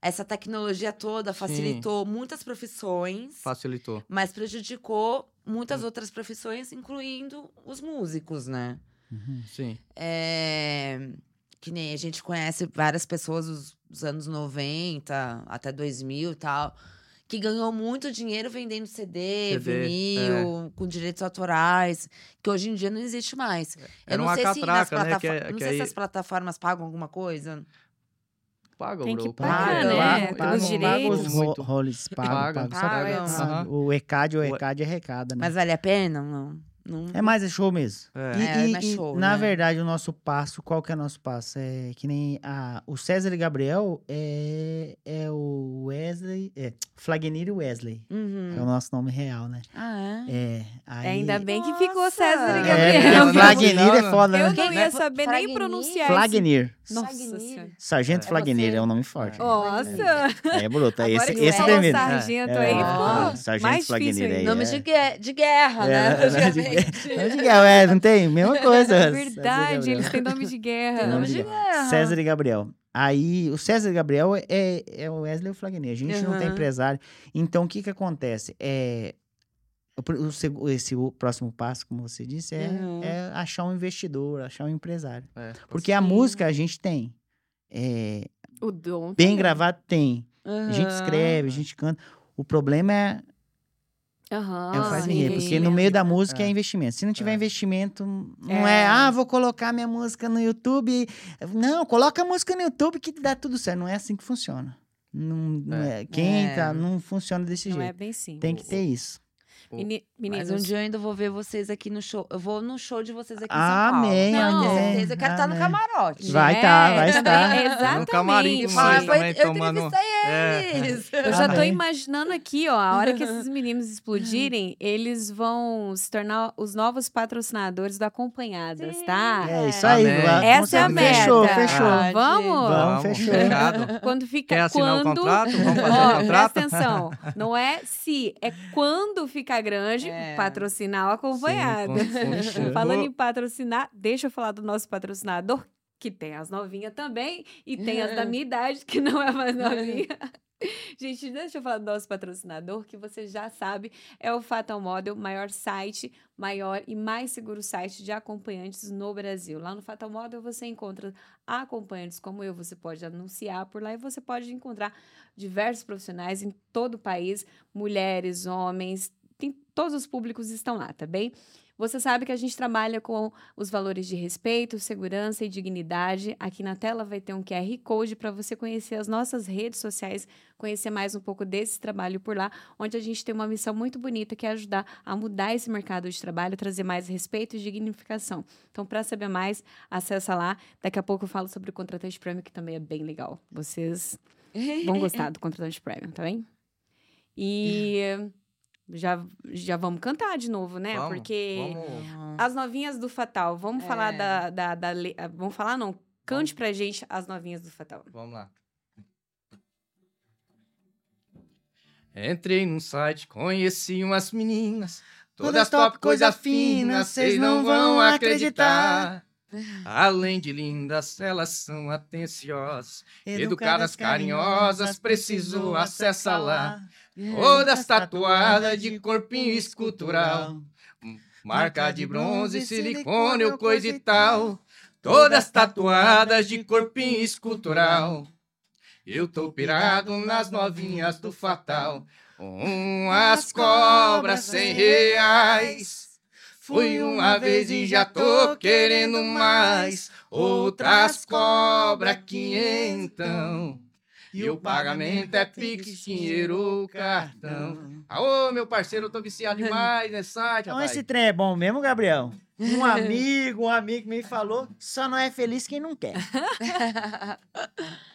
essa tecnologia toda facilitou muitas profissões, facilitou. mas prejudicou muitas outras profissões, incluindo os músicos, né? Uhum. Sim. É, Que nem a gente conhece várias pessoas dos, dos anos 90 até 2000 e tal, que ganhou muito dinheiro vendendo CD, CD, vinil, com direitos autorais, que hoje em dia não existe mais. Eu Era não uma sei se catraca, né? Que, é- não que sei se as plataformas pagam alguma coisa. Pagam, Tem bro, que pagar, né? pagam, Pelos direitos. Os ro- roles pagam, O ECAD, o O- ECAD arrecada, né? Mas vale a pena? Não. não... É mais é show mesmo. É. E, É, e- mais e, show, na né? verdade, o nosso passo, qual que é o nosso passo? É que nem a, o César e Gabriel é, é o Wesley, é Flagnir e Wesley. Uhum. É o nosso nome real, né? Ah, é? É, aí... Ainda bem que ficou Nossa! César e É, Gabriel. porque Flagnir é foda, Eu né? não ia saber nem Fragnir? pronunciar isso. Flagnir. Nossa. Sargento É Flagnir você. é um nome forte. Nossa! É, bruto. É Agora esse, que esse falou primeiro. sargento É, aí, é, Sargento difícil aí, ainda. Nome é. de, guerra, de guerra, É, né? é, de. Nome de guerra, é, não tem? Mesma coisa. Verdade, eles têm nome de guerra. Tem nome de de guerra. César e Gabriel. Aí, o César e Gabriel é, é o Wesley e o Flagnir. A gente não tem empresário. Então, o que que acontece? É, o, esse o próximo passo, como você disse, é, Uhum. é achar um investidor, achar um empresário. É. Porque a música a gente tem. É, O dom. bem gravado tem. A gente escreve, a gente canta. O problema é, Aham. é o faz sim, porque no meio da música é, É. investimento. Se não tiver É. investimento, não É. é, ah, vou colocar minha música no YouTube. Não, coloca a música no YouTube que dá tudo certo. Não é assim que funciona. Não, não É. é. Quem É. tá, não funciona desse Não é jeito. bem simples. Tem que ter isso. Meni- Meninos, Mas um dia eu ainda vou ver vocês aqui no show. Eu vou no show de vocês aqui em Amém, São Paulo. amém, Com certeza. Eu quero estar no camarote. Vai tá, vai também, estar. Exatamente. No camarim com Ah, foi- também, eu tomando- entrevistei É. eles. Eu já tô Amém. imaginando aqui, ó, a hora que esses meninos explodirem, eles vão se tornar os novos patrocinadores do Acompanhadas, Sim. tá? É isso aí. Amém. vai- Essa é a consegue- Fechou, meta. fechou. Ah, Vamos? Vamos, fechou. Fechado. Quando fica Quer assinar quando... o contrato? Vamos fazer Ó, o contrato? presta atenção. Não é se, é quando ficar grande, É. patrocinar o acompanhado. Sim. Falando em patrocinar, deixa eu falar do nosso patrocinador, que tem as novinhas também, e tem as da minha idade, que não é mais novinha. Gente, deixa eu falar do nosso patrocinador, que você já sabe, é o Fatal Model, maior site, maior e mais seguro site de acompanhantes no Brasil. Lá no Fatal Model você encontra acompanhantes como eu, você pode anunciar por lá e você pode encontrar diversos profissionais em todo o país, mulheres, homens, tem, todos os públicos estão lá, tá bem? Você sabe que a gente trabalha com os valores de respeito, segurança e dignidade. Aqui na tela vai ter um QR Code para você conhecer as nossas redes sociais, conhecer mais um pouco desse trabalho por lá, onde a gente tem uma missão muito bonita que é ajudar a mudar esse mercado de trabalho, trazer mais respeito e dignificação. Então, para saber mais, acessa lá. Daqui a pouco eu falo sobre o contratante prêmio, que também é bem legal. Vocês vão gostar do contratante prêmio, tá bem? E já, já vamos cantar de novo, né? Vamos, Porque vamos. as novinhas do Fatal, vamos falar É. da, da, da le- ah, Vamos falar, não? Cante pra gente as novinhas do Fatal. Vamos lá. Entrei num site, conheci umas meninas, todas top, coisa fina, vocês não vão acreditar. Além de lindas, elas são atenciosas. Educadas, carinhosas, preciso acessa lá. Todas tatuadas de corpinho escultural. Marca de bronze, silicone ou coisa e tal. Todas tatuadas de corpinho escultural. Eu tô pirado nas novinhas do Fatal. Umas cobras cem reais. Fui uma vez e já tô querendo mais. Outras cobra quinhentão. E o pagamento é Pix, dinheiro cartão. Aô, meu parceiro, eu tô viciado demais nesse site, Então rapaz. esse trem é bom mesmo, Gabriel? Um amigo, um amigo me falou, só não é feliz quem não quer.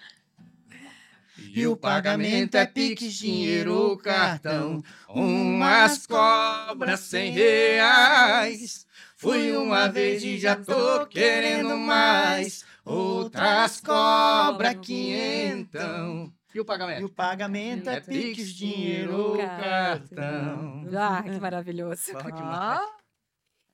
E o pagamento é Pix, dinheiro ou cartão. Umas cobras cem reais. Fui uma vez e já tô querendo mais. Outras cobra quinhentão. E o E pagamento? o pagamento é É Pix, Pix, dinheiro. ou cartão. Ah, que maravilhoso. Ó,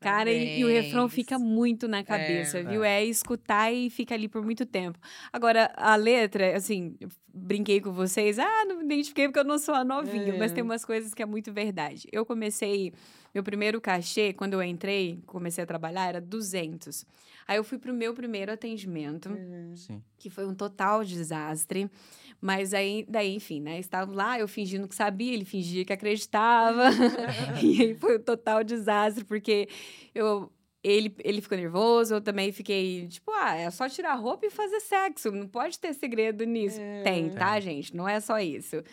Cara, e, e o refrão fica muito na cabeça, É. viu? É escutar e fica ali por muito tempo. Agora, a letra, assim, brinquei com vocês, ah, não me identifiquei porque eu não sou a novinha, mas É. tem umas coisas que é muito verdade. Eu comecei, meu primeiro cachê, quando eu entrei, comecei a trabalhar, era 200. Aí eu fui pro meu primeiro atendimento Sim. que foi um total desastre. Mas aí, daí, enfim, né? Estava lá, eu fingindo que sabia, ele fingia que acreditava. e aí foi um total desastre, porque eu. Ele, ele ficou nervoso, eu também fiquei, tipo, ah, é só tirar a roupa e fazer sexo. Não pode ter segredo nisso. Tem, tá, gente? Não é só isso.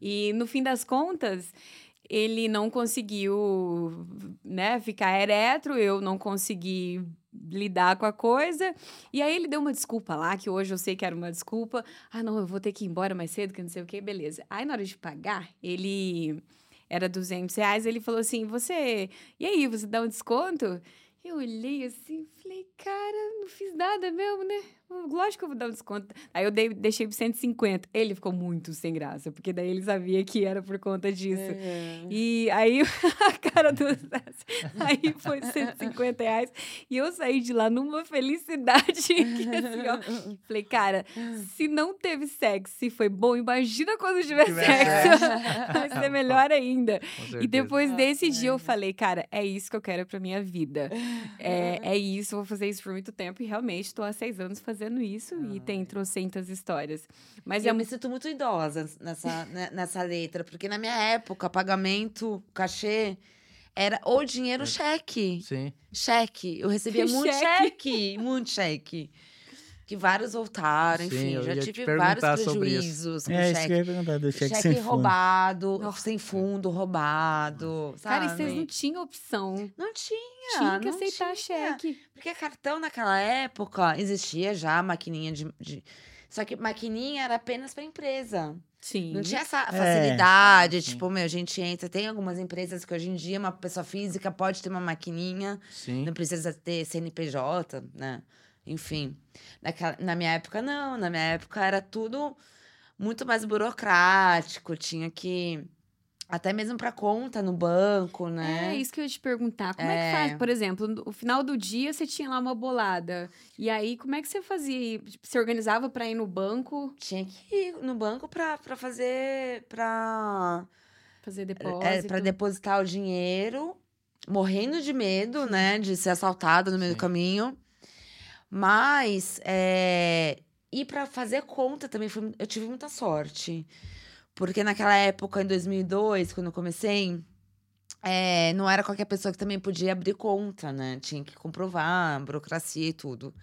E no fim das contas, ele não conseguiu, né, ficar eretro, eu não consegui lidar com a coisa. E aí ele deu uma desculpa lá, que hoje eu sei que era uma desculpa. Ah, não, eu vou ter que ir embora mais cedo, que não sei o que, beleza. Aí na hora de pagar, ele era 200 reais, ele falou assim, você, e aí, você dá um desconto? Eu olhei assim, falei, cara, não fiz nada mesmo, né? Lógico que eu vou dar um desconto. Aí eu dei, deixei por 150. Ele ficou muito sem graça, porque daí ele sabia que era por conta disso. É. E aí, a cara do aí foi 150 reais. E eu saí de lá numa felicidade. Que, assim, ó, falei, cara, se não teve sexo, se foi bom, imagina quando tiver Tiver sexo. sexo. Vai ser melhor ainda. E depois desse dia eu falei, cara, é isso que eu quero pra minha vida. É, é isso, vou fazer isso por muito tempo. E realmente estou há seis anos fazendo isso. E tem trocentas histórias. Mas é eu me sinto muito idosa nessa, né, nessa letra, porque na minha época, pagamento, cachê, era ou dinheiro ou cheque. Sim. Cheque. Eu recebia muito Cheque. cheque, muito cheque. Que vários voltaram, Sim, enfim, eu já tive vários sobre isso. prejuízos com É isso que eu cheque. ia perguntar do cheque, Cheque, sem fundo. roubado, Nossa. sem fundo roubado. Cara, e sabe? vocês não tinham opção. Não tinha. Tinha que não aceitar tinha. cheque. Porque cartão naquela época existia já maquininha de. de- Só que maquininha era apenas para empresa. Sim. Não tinha essa É, facilidade. sim. Tipo, meu, a gente entra. Tem algumas empresas que hoje em dia uma pessoa física pode ter uma maquininha, Sim. não precisa ter CNPJ, né? Enfim. Naquela, na minha época, não. Na minha época era tudo muito mais burocrático. Tinha que. Até mesmo para conta no banco, né? É isso que eu ia te perguntar. Como é, que É. faz? Por exemplo, no final do dia você tinha lá uma bolada. E aí, como é que você fazia? Tipo, Você organizava pra ir no banco, Tinha que ir no banco pra, pra fazer. Pra, fazer depósito? é, pra depositar o dinheiro, morrendo de medo, né? De ser assaltada no meio do Sim. caminho. Mas. É, e pra fazer conta também, foi, eu tive muita sorte. Porque naquela época, em 2002, quando eu comecei. é, não era qualquer pessoa que também podia abrir conta, né? Tinha que comprovar, burocracia e tudo.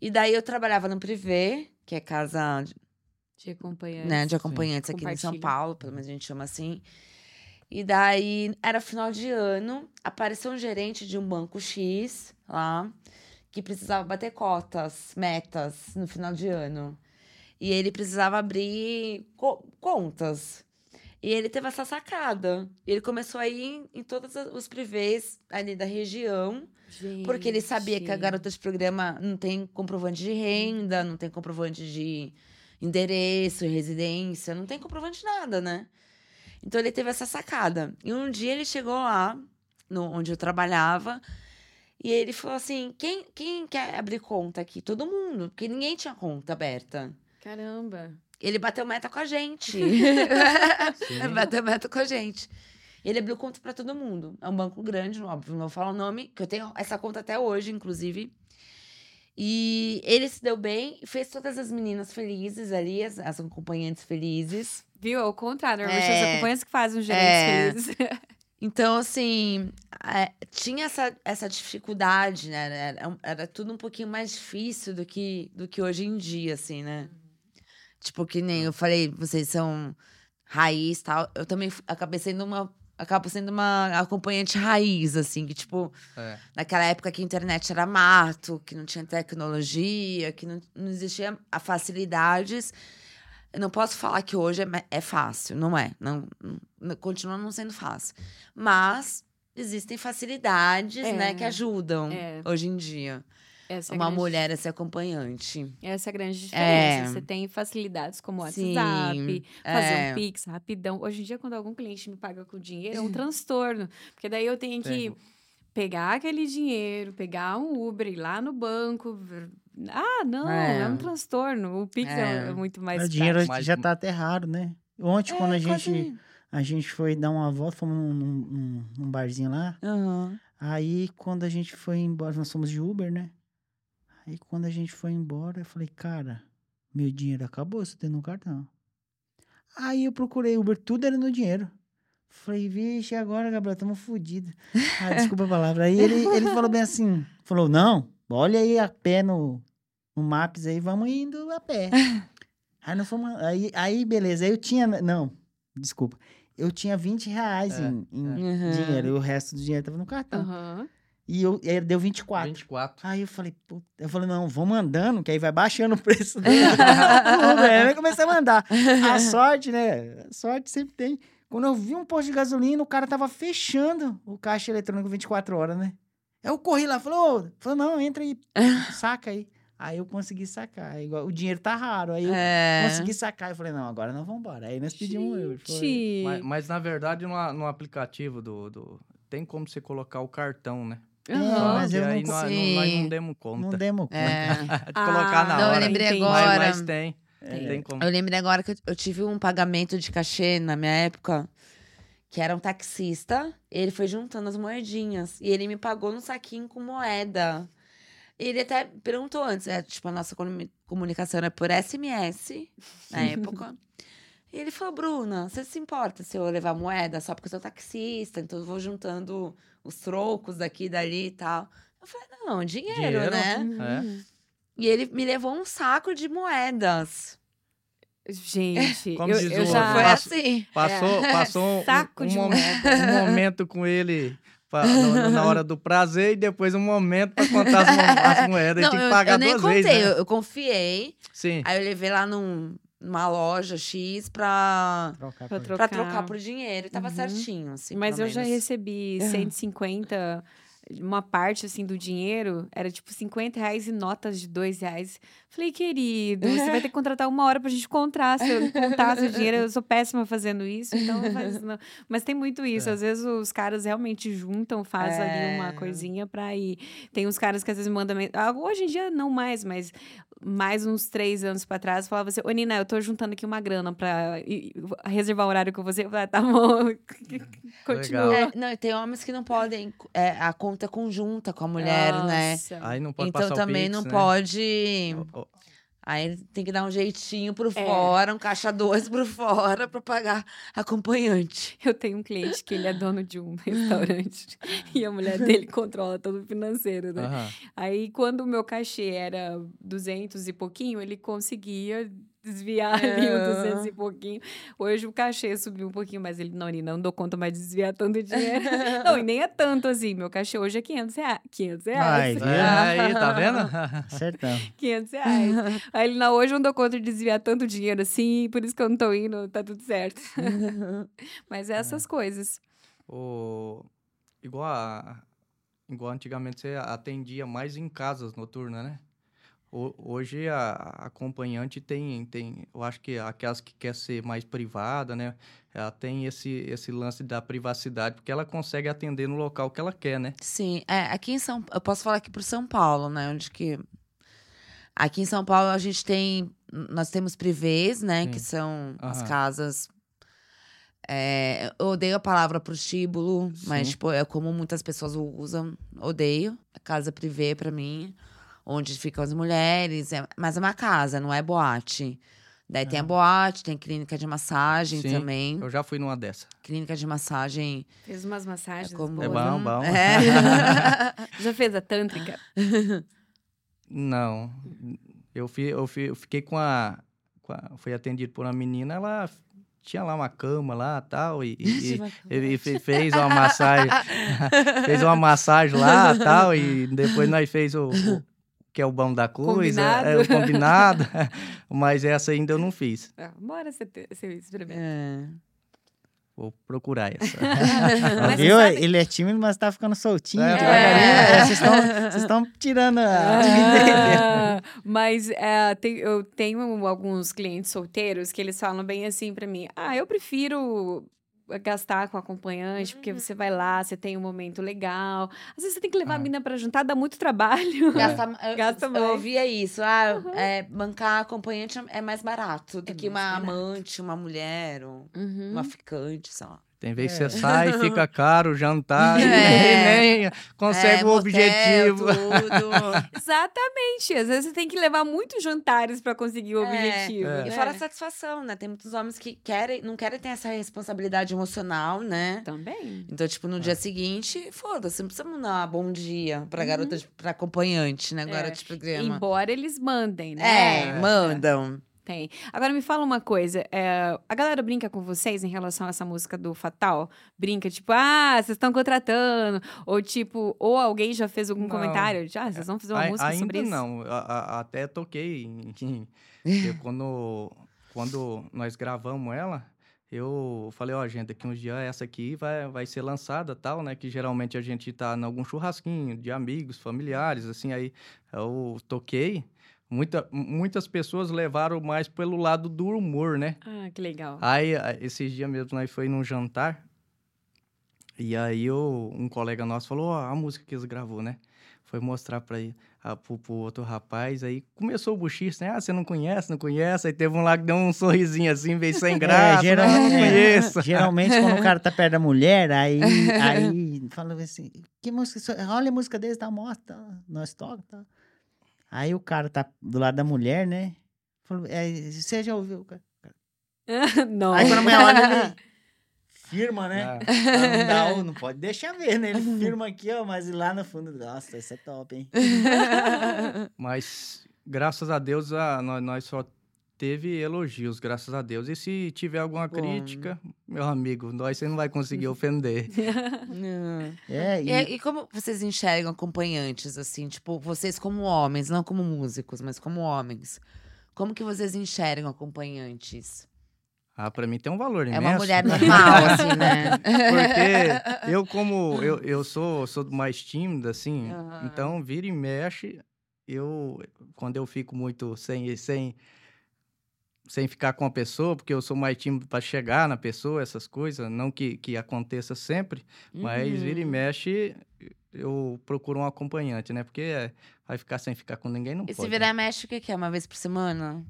E daí eu trabalhava no privê, que é casa de De acompanhante. né, de acompanhantes aqui em São. Paulo, pelo menos a gente chama assim. E daí, era final de ano, apareceu um gerente de um banco X lá, que precisava bater cotas, metas no final de ano. E ele precisava abrir co- contas. E ele teve essa sacada. Ele começou a ir em, todos os- privês ali da região, porque ele sabia que a Gente. garota de programa não tem comprovante de renda, não tem comprovante de endereço, residência, não tem comprovante de nada, né? Então ele teve essa sacada. E um dia ele chegou lá, no, onde eu trabalhava, E ele falou assim: quem, quem quer abrir conta aqui? Todo mundo, porque ninguém tinha conta aberta. Caramba. Ele bateu meta com a gente. Bateu meta com a gente. Ele abriu conta pra todo mundo. É um banco grande, óbvio, não vou falar o nome, que eu tenho essa conta até hoje, inclusive. E ele se deu bem, fez todas as meninas felizes ali, as, as acompanhantes felizes. Viu? Ao contrário, normalmente É. as acompanhantes que fazem os gerentes É. felizes. Então, assim, é, tinha essa, essa dificuldade, né? Era, era tudo um pouquinho mais difícil do que, do que hoje em dia, assim, né? Tipo, que nem eu falei, vocês são raiz e tal. Eu também acabei sendo uma. Acabo sendo uma acompanhante raiz, assim, que, tipo, É. naquela época que a internet era mato, que não tinha tecnologia, que não, não existia a facilidades. Eu não posso falar que hoje é, é fácil, não é. Não, não- continua não sendo fácil. Mas existem facilidades, É. né, que ajudam É. hoje em dia. Essa é uma grande- mulher a ser acompanhante. Essa é a grande diferença. É. Você tem facilidades como o Sim, WhatsApp, fazer é. um Pix rapidão. Hoje em dia, quando algum cliente me paga com dinheiro, é um transtorno. Porque daí eu tenho que. Pegar aquele dinheiro, pegar um Uber, ir lá no banco. ver- Ah, não, é, É. um transtorno. O Pix é, É. é muito mais o dinheiro prático. Já tá até raro, né? Ontem, quando a É, gente, quase- a gente foi dar uma volta, fomos num, num, num barzinho lá. Aham. Aí, quando a gente foi embora, nós fomos de Uber, né? Aí, quando a gente foi embora, eu falei, cara, meu dinheiro acabou, só tem no cartão. Aí eu procurei Uber, tudo era no dinheiro. Falei, vixe, agora, Gabriel, estamos fodidos. Ah, desculpa a palavra. Aí ele, ele falou bem assim, falou, não, olha aí a pé no, no Maps aí, vamos indo a pé. Aí nós fomos, aí, aí beleza, aí eu tinha, não, desculpa, eu tinha 20 reais É, em, em Uhum. dinheiro, e o resto do dinheiro tava no cartão. Aham. E eu, e aí deu 24. 24. Aí eu falei, puta, eu falei, não, vamos andando, que aí vai baixando o preço. Aí eu comecei a andar. A sorte, né? A sorte sempre tem. Quando eu vi um posto de gasolina, o cara tava fechando o caixa eletrônico 24 horas, né? Aí eu corri lá, falou, falou, não, entra aí, saca aí. Aí eu consegui sacar. Igual, o dinheiro tá raro. Aí eu É. consegui sacar. Eu falei, não, agora nós vamos embora. Aí nós pedimos um. Gente. Mas, mas, na verdade, no, no aplicativo do, do- Tem como você colocar o cartão, né? É, Aham. mas eu não aí nós, não, consegui. nós não demos conta. Não demos conta. É. de colocar na Ah, Não, eu hora. lembrei entendi. Mas, agora. mas tem. É. Tem como. Eu lembrei agora que eu, eu tive um pagamento de cachê na minha época, que era um taxista. Ele foi juntando as moedinhas. E ele me pagou num saquinho com moeda. Ele até perguntou antes, é, tipo, a nossa comu- comunicação era por SMS na época. E ele falou, Bruna, você se importa se eu levar moeda só porque eu sou taxista, então eu vou juntando os trocos daqui e dali e tal. Eu falei, não, dinheiro, Dinheiro. né? Uhum. E ele me levou um saco de moedas. Gente, Como eu, diz eu o- já... Foi assim. Passou, passou um, Saco um, de momen- um momento com ele pa- no- na hora do prazer e depois um momento para contar as, as moedas. Não, e tinha eu, que pagar eu nem duas contei, vezes. eu, Né? eu confiei. Sim. Aí eu levei lá num- numa loja X pra, Trocar Pra por- trocar. pra trocar por dinheiro. E tava Uhum. certinho, assim. Mas eu já menos. recebi 150, uma parte assim do dinheiro, era tipo 50 reais e notas de 2 reais. Falei, querido, você vai ter que contratar uma hora pra gente contar seu, contar seu dinheiro. Eu sou péssima fazendo isso, então não faz não. Mas tem muito isso. É. Às vezes os caras realmente juntam, faz ali uma É. coisinha pra ir. Tem uns caras que às vezes mandam. ah, Hoje em dia não mais, mas mais uns três anos pra trás, falava assim: Ô Nina, eu tô juntando aqui uma grana pra reservar horário com você. Eu falei, tá bom. Continua. É, não, tem homens que não podem. é, a conta conjunta com a mulher, né? Nossa. Aí não pode Então passar o também Pix, não né? pode. O- o- Aí tem que dar um jeitinho por É. fora, um caixa dois por fora pra pagar acompanhante. Eu tenho um cliente que ele é dono de um restaurante e a mulher dele controla todo o financeiro, né? Aham. Aí, quando o meu cachê era 200 e pouquinho, ele conseguia desviar ali o Ah. 200 e pouquinho. Hoje o cachê subiu um pouquinho, mas ele, não, não dou conta mais de desviar tanto dinheiro. não, e nem é tanto assim. Meu cachê hoje é 500 reais. 500 reais. Ai, É, aí, tá vendo? Acertamos. 500 reais. Aí ele, não, hoje eu não dou conta de desviar tanto dinheiro assim, por isso que eu não tô indo, tá tudo certo. Mas é essas coisas. O... Igual, a... Igual antigamente você atendia mais em casas noturnas, né? Ho- hoje a, acompanhante tem, tem, eu acho que aquelas que quer ser mais privada, né? Ela tem esse, esse lance da privacidade, porque ela consegue atender no local que ela quer, né? Sim, é, aqui em São eu posso falar aqui por São Paulo, né? Onde que. Aqui em São Paulo a gente tem. Nós temos privês, né? Que Sim. são as casas. é, eu odeio a palavra prostíbulo, mas, Sim. tipo, é como muitas pessoas usam. Odeio. A casa privê pra mim, onde ficam as mulheres. é- mas é uma casa, não é boate. Daí tem a boate, tem clínica de massagem Sim. também. Eu já fui numa dessa. Clínica de massagem. Fez umas massagens É como- É boas. bom, bom. É. Já fez a tântrica? Não. Eu, fi, eu, fi, eu fiquei com a, com a- Fui atendido por uma menina, ela tinha lá uma cama lá tal, e, e, e fe- fez uma massagem. fez uma massagem lá tal, e depois nós fez o. o que é o bom da coisa, é o combinado, mas essa ainda eu não fiz. Ah, bora você, você experimenta. É. Vou procurar essa. Viu? sabe- Ele é tímido, mas tá ficando soltinho. É. devagarinho. É, Vocês estão tirando a. Ah, mas é, tem- eu tenho alguns clientes solteiros que eles falam bem assim pra mim: ah, eu prefiro gastar com acompanhante, porque você vai lá, você tem um momento legal. Às vezes você tem que levar a Ah. mina pra jantar, dá muito trabalho. Gasta, eu, Gasta eu mais. ouvia isso. Ah, é, bancar acompanhante é mais barato do É que uma barato. amante, uma mulher, ou Uhum. uma ficante, sei lá. Tem vezes É. que você sai, fica caro, jantar, É. e nem consegue É, o motel, objetivo. Tudo. Exatamente. Às vezes você tem que levar muitos jantares pra conseguir o É. objetivo. É. E fora a satisfação, né? Tem muitos homens que querem, não querem ter essa responsabilidade emocional, né? Também. Então, tipo, no dia seguinte, foda-se, não precisa mandar bom dia pra garota, de- pra acompanhante, né? Garota É. de programa. Embora eles mandem, né? É, mandam. Tem. Agora me fala uma coisa. é, a galera brinca com vocês em relação a essa música do Fatal? Brinca, tipo, ah, vocês estão contratando. Ou tipo, ou alguém já fez algum Não. comentário de, ah, vocês vão fazer uma Ai- música ainda sobre isso? não. A- a- até toquei. em- eu quando, quando nós gravamos ela, eu falei, ó, gente, daqui uns dias essa aqui vai, vai ser lançada tal, né? Que geralmente a gente tá em algum churrasquinho de amigos, familiares, assim, aí eu toquei. Muita, muitas pessoas levaram mais pelo lado do humor, né? Ah, que legal. Aí, esses dias mesmo, nós foi num jantar. E aí, eu, um colega nosso falou: Ó, a música que eles gravou, né? Foi mostrar pra ele, a, pro, pro outro rapaz. Aí começou o buchicho, né? Ah, você não conhece, não conhece? Aí teve um lá que deu um sorrisinho assim, veio sem graça. É, geral- não, não é, conheço. Geralmente, quando o cara tá perto da mulher, aí, aí fala assim: que música? Olha a música deles, tá? Mostra, tá? nós toca, tá? Aí o cara tá do lado da mulher, né? Falou, é, você já ouviu? cara? não. Aí quando a mulher olha, ele firma, né? Ah, Não, dá, não pode deixar ver, né? Ele firma aqui, ó, mas lá no fundo, nossa, isso é top, hein? mas, graças a Deus, a, nós, nós só teve elogios, graças a Deus. E se tiver alguma Bom. crítica, meu amigo, nós você não vai conseguir ofender. É, E, e, e como vocês enxergam acompanhantes, assim, tipo, vocês como homens, não como músicos, mas como homens? Como que vocês enxergam acompanhantes? Ah, pra mim tem um valor É imenso. uma mulher normal, assim, né? Porque eu, como eu, eu sou, sou mais tímido, assim, Aham. então vira e mexe, eu, quando eu fico muito sem, sem, sem ficar com a pessoa, porque eu sou mais tímido para chegar na pessoa, essas coisas, não que, que aconteça sempre, mas vira e Uhum. mexe, eu procuro um acompanhante, né? Porque é, vai ficar sem ficar com ninguém, não E se pode. virar né? mexe, o que é? Uma vez por semana?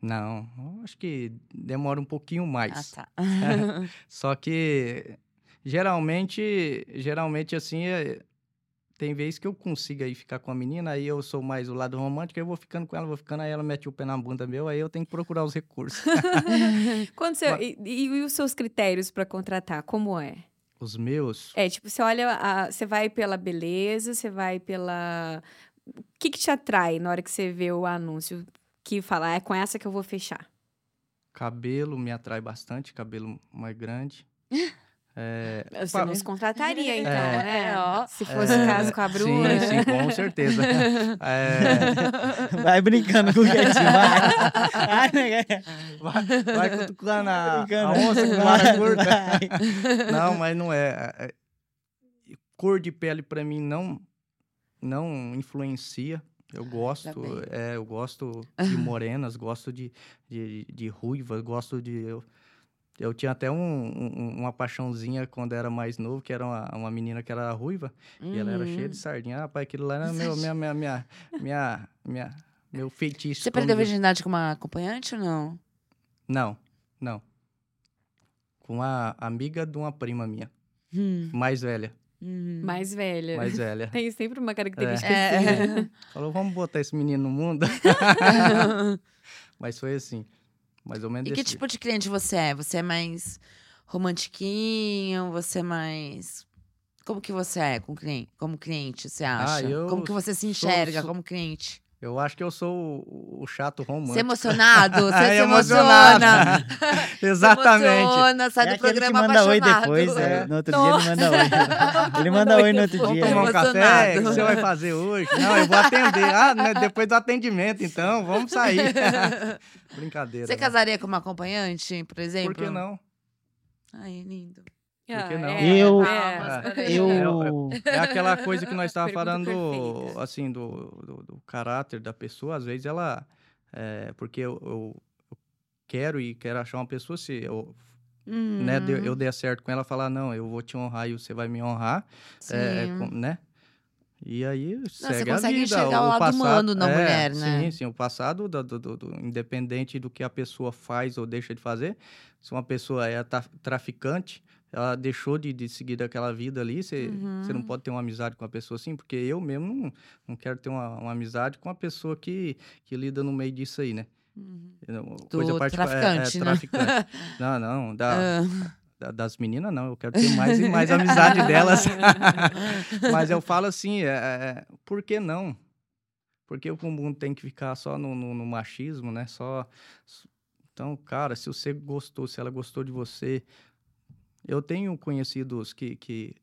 Não, acho que demora um pouquinho mais. Ah, tá. Só que geralmente, geralmente assim, é- tem vezes que eu consigo aí ficar com a menina, aí eu sou mais o lado romântico, eu vou ficando com ela, vou ficando, aí ela mete o pé na bunda meu, aí eu tenho que procurar os recursos. Quando você, Mas- e, e- os seus critérios pra contratar, como é? os meus, É, tipo, você olha, a- você vai pela beleza, você vai pela... O que que te atrai na hora que você vê o anúncio que fala, "Ah, é com essa que eu vou fechar? cabelo me atrai bastante, cabelo mais grande. É, Você pa- nos contrataria, então, É, né? ó. Se fosse o caso com a Bruna. Sim, sim, com certeza. É, vai brincando com o quietinho, vai. Ai, né? vai, vai cutucando a, a onça com Vai, vara curta. vai. Não, mas não é. é- é- Cor de pele pra mim não não influencia. Eu gosto, é, eu gosto de morenas, gosto de, de, de ruivas, gosto de. Eu, eu tinha até um, um- uma paixãozinha quando era mais novo, que era uma, uma menina que era ruiva, e ela era cheia de sardinha. Ah, pai, aquilo lá era meu, minha, minha, minha, minha, minha- meu feitiço. Você perdeu a virgindade com uma acompanhante ou não? Não, não. Com a amiga de uma prima minha, Hum. mais velha, Hum. Mais velha. mais velha. Tem sempre uma característica É. assim. né? Falou, vamos botar esse menino no mundo. Mas foi assim, mais ou menos E que tipo de cliente você é? Você é mais romantiquinho? Você é mais. Como que você é com cliente, como cliente, você acha? eu como que você se sou- enxerga sou- como cliente? Eu acho que eu sou o, o chato romântico. Você é emocionado? Você Ah, se emociona? Exatamente. Se emociona, sai é do aquele que programa manda oi apaixonado. depois, É. é, no outro dia ele manda oi. Ele manda oi no outro Vamos dia. tomar um café? O que você vai fazer hoje? Não, eu vou atender. Ah, né, depois do atendimento, então, vamos sair. Brincadeira. Você né? casaria com uma acompanhante, por exemplo? Por que não? Ai, lindo. Por que Ah, não? é, Eu- é. Ah, Eu. É aquela coisa que nós estávamos falando, perfeita. assim, do, do, do caráter da pessoa. Às vezes ela... é, porque eu, eu- eu quero e quero achar uma pessoa, se eu, né, Uhum. deu- eu der certo com ela, falar, não, eu vou te honrar e você vai me honrar. É, com- né? E aí você segue a consegue vida. enxergar o lado humano na é, mulher, né? Sim, sim. O passado, do, do- do- do- independente do que a pessoa faz ou deixa de fazer, se uma pessoa é ta- traficante, ela deixou de, de seguir aquela vida ali, você você não Uhum. pode ter uma amizade com a pessoa assim, porque eu mesmo não, não quero ter uma, uma amizade com uma pessoa que, que lida no meio disso aí, né? Uhum. Do particular- traficante, né? traficante. Não, não, da, Ah. da- das meninas não, eu quero ter mais e mais amizade delas. Mas eu falo assim, é, é, por que não? Porque o mundo tem que ficar só no, no- no machismo, né? Só. Então, cara, se você gostou, se ela gostou de você. Eu tenho conhecidos que, que,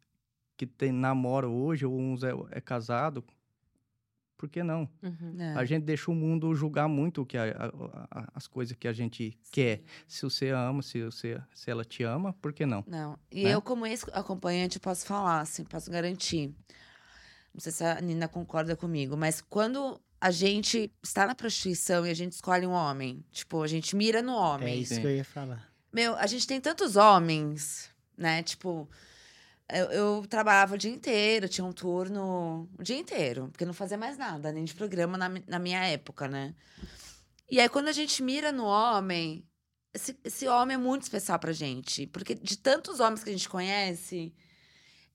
que tem, namoram hoje, ou uns é, é casado. Por que não? Uhum. É. A gente deixa o mundo julgar muito o que a- a- a- as coisas que a gente quer. Se você ama, se, você, se ela te ama, por que não? Não. E Né? eu, como ex-acompanhante, posso falar, assim, posso garantir. Não sei se a Nina concorda comigo, mas quando a gente está na prostituição e a gente escolhe um homem, tipo, a gente mira no É homem. isso Sim. que eu ia falar. Meu, a gente tem tantos homens, né? Tipo, eu, eu trabalhava o dia inteiro, tinha um turno o dia inteiro, porque não fazia mais nada, nem de programa na, na minha época, né? E aí, quando a gente mira no homem, esse, esse homem é muito especial pra gente. Porque de tantos homens que a gente conhece,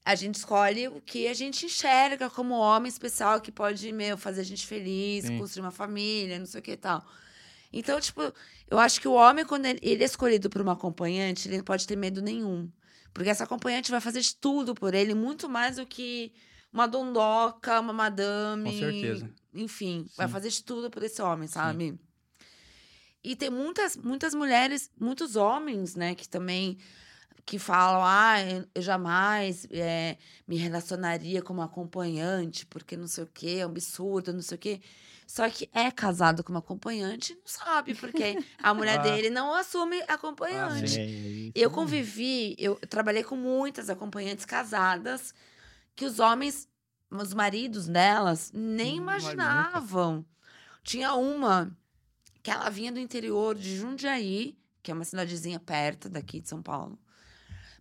a gente escolhe o que a gente enxerga como homem especial que pode, meu, fazer a gente feliz, Sim. construir uma família, não sei o que e tal. Então, tipo, eu acho que o homem, quando ele ele é escolhido por uma acompanhante, ele não pode ter medo nenhum. Porque essa acompanhante vai fazer de tudo por ele, muito mais do que uma dondoca, uma madame. Com certeza. Enfim, vai Sim. fazer de tudo por esse homem, sabe? E tem muitas, muitas mulheres, muitos homens, né, que também que falam, ah, eu, jamais eh, me relacionaria com uma acompanhante, porque não sei o quê, é um absurdo, não sei o quê. Só que é casado com uma acompanhante e não sabe, porque a mulher Ah. dele não assume acompanhante. sim. Isso Eu convivi, eu trabalhei com muitas acompanhantes casadas que os homens, os maridos delas, nem Hum, imaginavam. Tinha uma que ela vinha do interior de Jundiaí, que é uma cidadezinha perto daqui de São Paulo.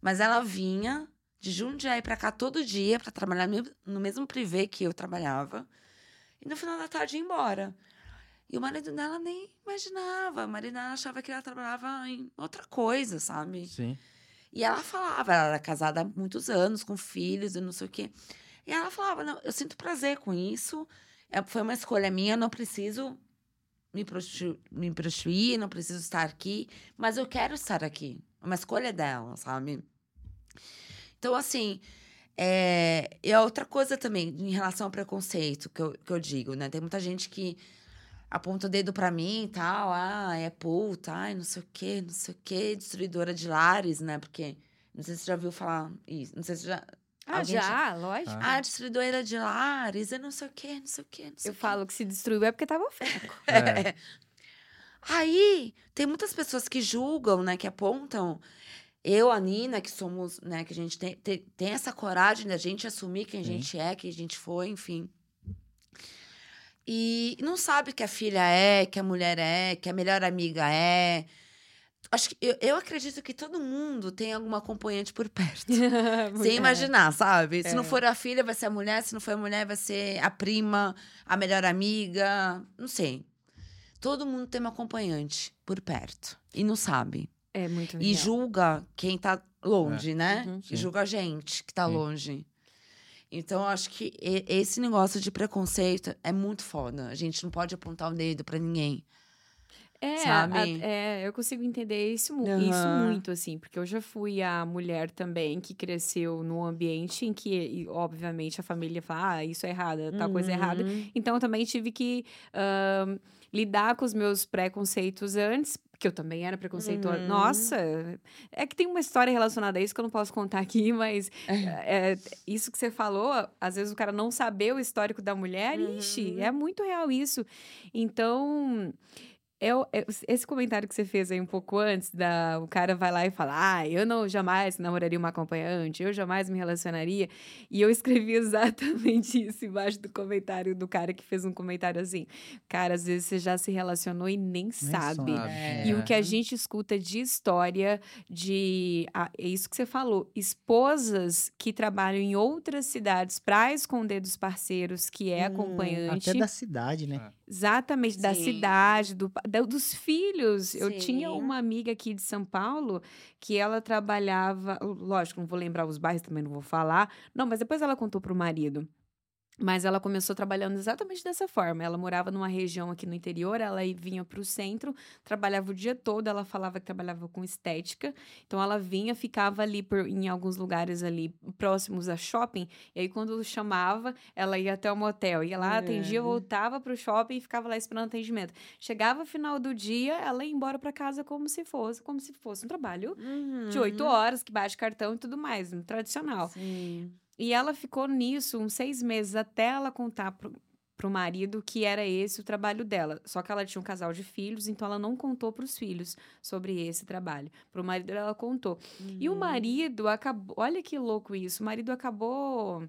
Mas ela vinha de Jundiaí pra cá todo dia para trabalhar no no mesmo privê que eu trabalhava. E no final da tarde ia embora. E o marido dela nem imaginava. O marido dela achava que ela trabalhava em outra coisa, sabe? Sim. E ela falava, ela era casada há muitos anos, com filhos e não sei o quê. E ela falava, não, eu sinto prazer com isso. É, foi uma escolha minha, não preciso me, me prostituir, não preciso estar aqui, mas eu quero estar aqui. É uma escolha dela, sabe? Então, assim, é, e a outra coisa também, em relação ao preconceito, que eu, que eu digo, né? Tem muita gente que aponta o dedo pra mim e tal, ah, é puta, ai, não sei o quê, não sei o quê, destruidora de lares, né? Porque, não sei se você já ouviu falar isso, não sei se já... Ah, Alguém já, lógico. Ah, destruidora de lares, eu não sei o quê, não sei o quê, não sei Eu o quê. falo que se destruiu é porque tava fraco. É. Aí, tem muitas pessoas que julgam, né, que apontam. Eu, a Nina, que somos, né, que a gente tem, tem, tem essa coragem da gente assumir quem a gente é, quem a gente foi, enfim. E não sabe que a filha é, que a mulher é, que a melhor amiga é. Acho que eu, eu acredito que todo mundo tem alguma acompanhante por perto. Sem imaginar, sabe? Se não É. for a filha, vai ser a mulher. Se não for a mulher, vai ser a prima, a melhor amiga. Não sei. Todo mundo tem uma acompanhante por perto. E não sabe. É muito E julga quem tá longe, né? Uhum. E julga a gente que tá Sim. longe. Então, eu acho que esse negócio de preconceito é muito foda. A gente não pode apontar o dedo pra ninguém. É, sabe? a- é, eu consigo entender isso, mu- isso muito, assim, porque eu já fui a mulher também que cresceu num ambiente em que, e, obviamente, a família fala, ah, isso é errado, tal coisa é errada. Uhum. Então, eu também tive que ahn, lidar com os meus preconceitos antes, porque eu também era preconceituosa. Uhum. Nossa, é que tem uma história relacionada a isso que eu não posso contar aqui, mas é, isso que você falou, às vezes o cara não saber o histórico da mulher, ixi, Uhum. é muito real isso. Então. Eu, eu- esse comentário que você fez aí um pouco antes, da, o cara vai lá e fala: Ah, eu não jamais namoraria uma acompanhante, eu jamais me relacionaria. E eu escrevi exatamente isso embaixo do comentário do cara que fez um comentário assim: Cara, às vezes você já se relacionou e nem, sabe. sabe. É. E o que a gente escuta de história de. ah, é isso que você falou. Esposas que trabalham em outras cidades para esconder dos parceiros que é Hum, acompanhante. Até da cidade, né? Ah. Exatamente, da Sim. cidade, do, da- dos filhos. Eu tinha Sim. uma amiga aqui de São Paulo que ela trabalhava. Lógico, não vou lembrar os bairros, também não vou falar. Não, mas depois ela contou pro marido. Mas ela começou trabalhando exatamente dessa forma. Ela morava numa região aqui no interior, ela vinha para o centro, trabalhava o dia todo. Ela falava que trabalhava com estética. Então ela vinha, ficava ali por, em alguns lugares ali próximos a shopping. E aí, quando chamava, ela ia até o motel. Ia lá, atendia, É. voltava para o shopping e ficava lá esperando atendimento. Chegava final do dia, ela ia embora para casa como se fosse, como se fosse um trabalho de oito Uhum. horas, que bate cartão e tudo mais, um tradicional. Sim. E ela ficou nisso uns seis meses até ela contar pro, pro marido que era esse o trabalho dela. Só que ela tinha um casal de filhos, então ela não contou pros filhos sobre esse trabalho. Pro marido ela contou. E o Uhum. marido acabou. Olha que louco isso. O marido acabou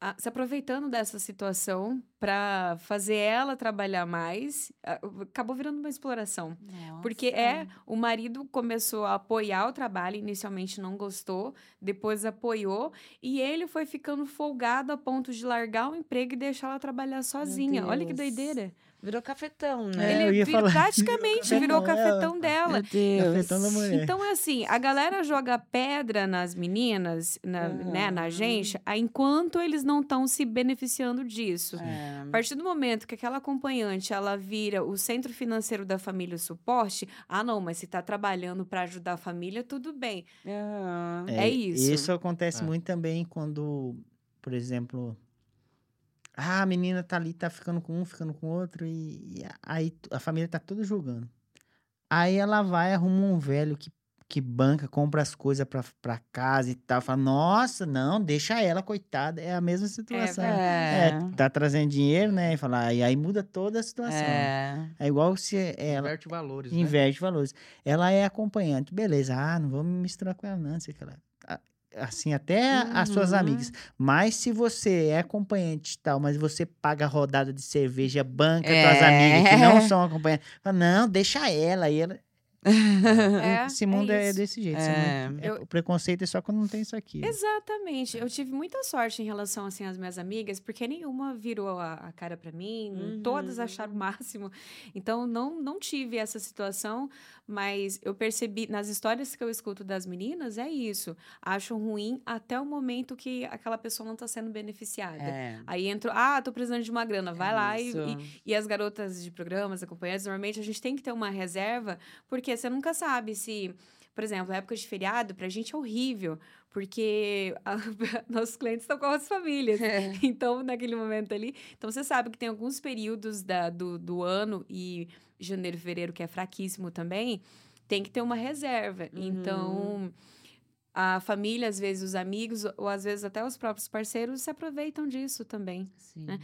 ah, se aproveitando dessa situação para fazer ela trabalhar mais. Acabou virando uma exploração. Porque é, Nossa. o marido começou a apoiar o trabalho, inicialmente não gostou, depois apoiou, e ele foi ficando folgado a ponto de largar o emprego e deixar ela trabalhar sozinha. Olha que doideira. Virou cafetão, É, né? eu ele vir- falar, praticamente virou virou o cafetão cafetão dela. Meu Deus. Cafetão da mulher. Então, é assim, a galera joga pedra nas meninas, na, né, na gente, a- enquanto eles não estão se beneficiando disso. É. A partir do momento que aquela acompanhante ela vira o centro financeiro da família, o suporte, ah, não, mas se tá trabalhando para ajudar a família, tudo bem. Aham. É isso. Isso acontece É. muito também quando, por exemplo, ah, a menina tá ali, tá ficando com um, ficando com outro, e, e aí a família tá toda julgando. Aí ela vai, arruma um velho que, que banca, compra as coisas pra, pra casa e tal. Fala, nossa, não, deixa ela, coitada. É a mesma situação. É. É, tá trazendo dinheiro, né? E, fala, e aí muda toda a situação. É. É igual se ela Inverte valores, né? inverte valores. Ela é acompanhante, beleza. Ah, não vou me misturar com ela, não. Sei que lá. Assim, até as suas Uhum. amigas. Mas se você é acompanhante e tal, mas você paga a rodada de cerveja, banca É. tuas amigas que não são acompanhantes, fala, não, deixa ela. E ela... É, Esse mundo é, isso. desse jeito. É. mundo- é- Eu- O preconceito é só quando não tem isso aqui. Exatamente. Eu tive muita sorte em relação assim às minhas amigas, porque nenhuma virou a, a cara para mim, Uhum. todas acharam o máximo. Então não não tive essa situação, mas eu percebi nas histórias que eu escuto das meninas é isso. Acham ruim até o momento que aquela pessoa não está sendo beneficiada. É. Aí entra, ah, tô precisando de uma grana, vai lá e, e, e as garotas de programas, acompanhantes, normalmente a gente tem que ter uma reserva, porque você nunca sabe se, por exemplo, a época de feriado, pra gente é horrível, porque a- nossos clientes estão com as famílias. É. Então, naquele momento ali. Então, você sabe que tem alguns períodos da, do, do ano e janeiro, fevereiro, que é fraquíssimo também, tem que ter uma reserva. Uhum. Então. A família, às vezes os amigos, ou às vezes até os próprios parceiros se aproveitam disso também. Sim. né?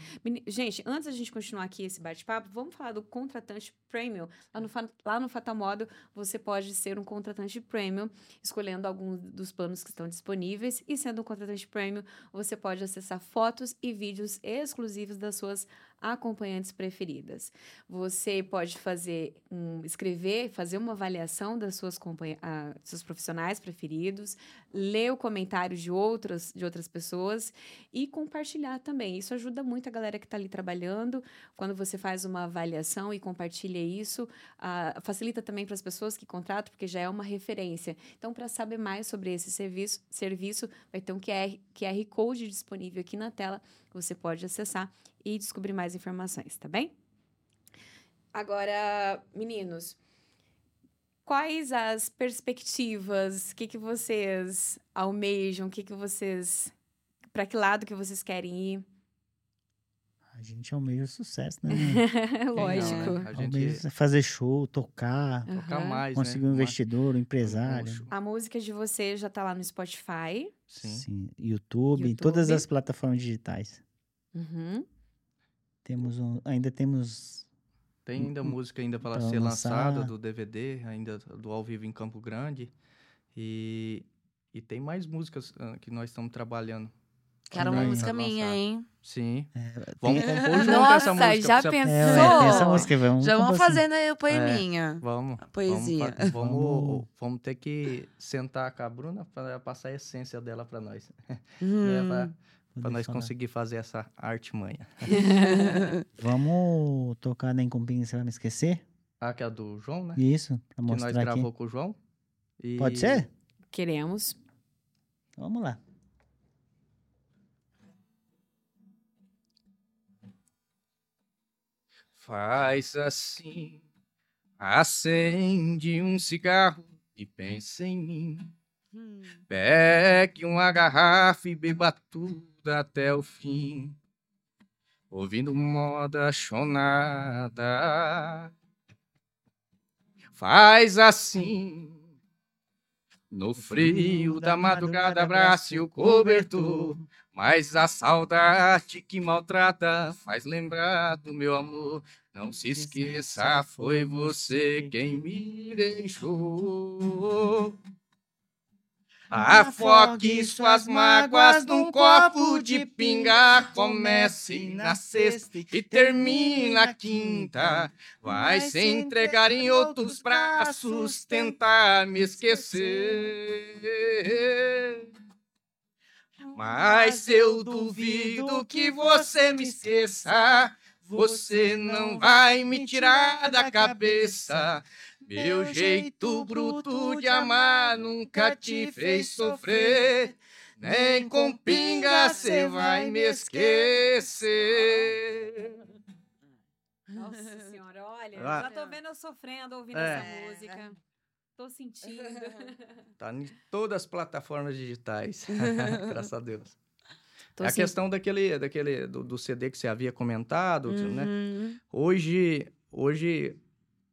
Gente, antes da gente continuar aqui esse bate-papo, vamos falar do contratante premium. Lá no, lá no Fatal Modo, você pode ser um contratante premium, escolhendo algum dos planos que estão disponíveis. E sendo um contratante premium, você pode acessar fotos e vídeos exclusivos das suas acompanhantes preferidas. Você pode fazer um, escrever, fazer uma avaliação das suas ah, seus profissionais preferidos, ler o comentário de outras de outras pessoas e compartilhar também. Isso ajuda muito a galera que está ali trabalhando. Quando você faz uma avaliação e compartilha isso, ah, facilita também para as pessoas que contratam, porque já é uma referência. Então, para saber mais sobre esse serviço, serviço, vai ter um QR, QR Code disponível aqui na tela que você pode acessar e descobrir mais informações, tá bem? Agora, meninos, quais as perspectivas? O que, que vocês almejam? O que, que vocês. Para que lado que vocês querem ir? A gente almeja o sucesso, né? Lógico. Não, a gente Almeja fazer show, tocar, tocar Aham. mais, conseguir né? um investidor, um empresário. A música de vocês já tá lá no Spotify. Sim. Sim, YouTube, em todas YouTube. as plataformas digitais. Uhum. Temos um, ainda temos Tem ainda música ainda para ser lançada lançar. do DVD, ainda do ao vivo em Campo Grande. E, e tem mais músicas ah, que nós estamos trabalhando. Quero uma Também. música Pra minha, lançar. hein? Sim. É, Vamos tem- compor junto Nossa, essa música. já pra pensou? É, tem essa música, vamos Já vamos compor assim. fazendo aí o poeminha. Vamos. A poesia. Vamos, vamos, Vamos. ter que sentar com a Bruna para passar a essência dela para nós. Hum. Para Poder nós falar. conseguir fazer essa arte manha. Vamos tocar nem com pinga, você vai me esquecer? Ah, que é a do João, né? Isso, pra que nós mostrar aqui. gravou com o João. E- Pode ser? Queremos. Vamos lá. Faz assim, acende um cigarro e pensa em mim. Hum. Pegue uma garrafa e beba tudo até o fim. Ouvindo moda chonada. Faz assim. No frio da madrugada, abrace o cobertor. Mas a saudade que maltrata faz lembrar do meu amor. Não se esqueça, foi você quem me deixou. Afogue suas mágoas num copo de pinga. Comece na sexta e termine na quinta. Vai se entregar em outros braços, tentar me esquecer. Mas eu duvido que você me esqueça. Você não vai me tirar da cabeça. Meu jeito bruto de amar nunca te fez sofrer. Nem com pinga cê vai me esquecer. Nossa senhora, olha, Ah. já tô vendo eu sofrendo ouvindo É. essa música. Tô sentindo. Tá em todas as plataformas digitais. Graças a Deus. Tô é a questão daquele, daquele do, do CD que você havia comentado, né? Uhum. Hoje, hoje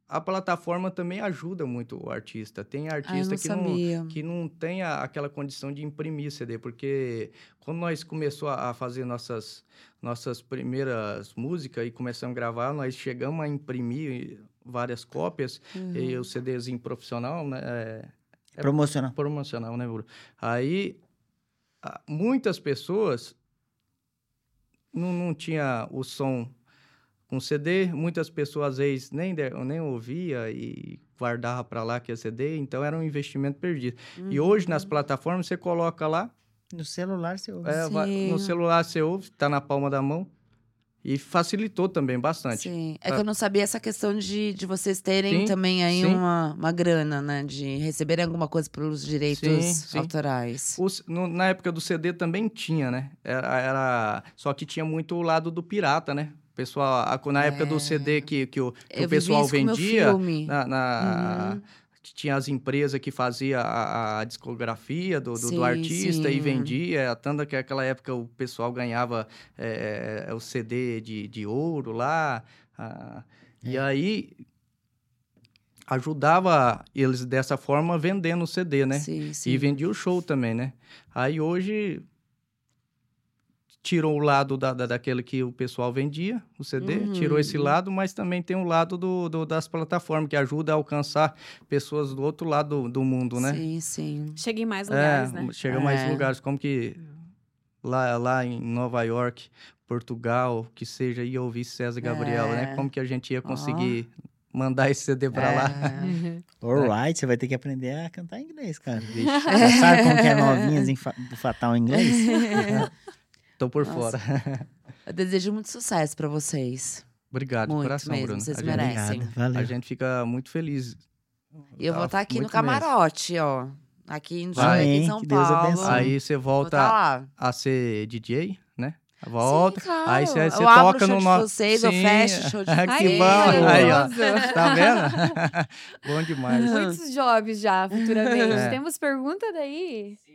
a plataforma também ajuda muito o artista. Tem Ah, artista não que não, que não tem a- aquela condição de imprimir CD, porque quando nós começamos a, a fazer nossas, nossas primeiras músicas e começamos a gravar, nós chegamos a imprimir várias cópias e Uhum. o CDzinho profissional, né? é- É- Promocional. promocional, né, Bruno? Aí, muitas pessoas não, não tinha o som com CD, muitas pessoas às vezes nem, de- nem ouvia e guardava para lá que é CD, então era um investimento perdido. E hoje nas plataformas você coloca lá, No celular você ouve. é, no celular você ouve, tá na palma da mão e facilitou também bastante. Sim. É Ah. que eu não sabia essa questão de, de vocês terem Sim, também aí sim. uma, uma grana, né? De receberem alguma coisa pelos direitos Sim, autorais. O no- na época do CD também tinha, né? Era, era- Só que tinha muito o lado do pirata, né? Pessoal, na época É. do CD que, que o, que o pessoal vendia, na, na- Uhum. Tinha as empresas que faziam a, a discografia do, do- do Sim, artista e sim. vendia. Tanto que naquela época o pessoal ganhava é, o CD de, de ouro lá. ah, E É. aí, ajudava eles dessa forma vendendo o CD, né? Sim, sim. E vendia o show também, né? Aí hoje tirou o lado da, da, daquele que o pessoal vendia, o CD, Uhum. tirou esse lado, mas também tem o lado do, do- das plataformas, que ajuda a alcançar pessoas do outro lado do, do mundo, né? Sim, sim. Chega em mais É, lugares, né? chega mais É. lugares, como que lá, lá em Nova York, Portugal, que seja, ia ouvir César Gabriel, É. né? Como que a gente ia conseguir mandar esse CD pra lá? É. Alright, você vai ter que aprender a cantar inglês, cara. Já sabe como que é novinhas em fa- do Fatal em inglês? Tô por Nossa. fora. Eu desejo muito sucesso pra vocês. Obrigado, de Muito coração, mesmo, Bruno. vocês a, gente, merecem. Obrigado, valeu. a gente fica muito feliz. E eu vou Tá estar aqui no muito mesmo. camarote, ó. Aqui no Vai. aqui em São que Deus Paulo. abençoe. Aí você volta tá a ser DJ, né? Volta. Sim, claro. Aí você, você eu abro toca o show no de nosso. vocês, eu Sim. fecho o show de que vocês. bom. Aí, ó. Tá vendo? bom demais. Muitos jobs já, futuramente. É. Temos pergunta daí? Sim,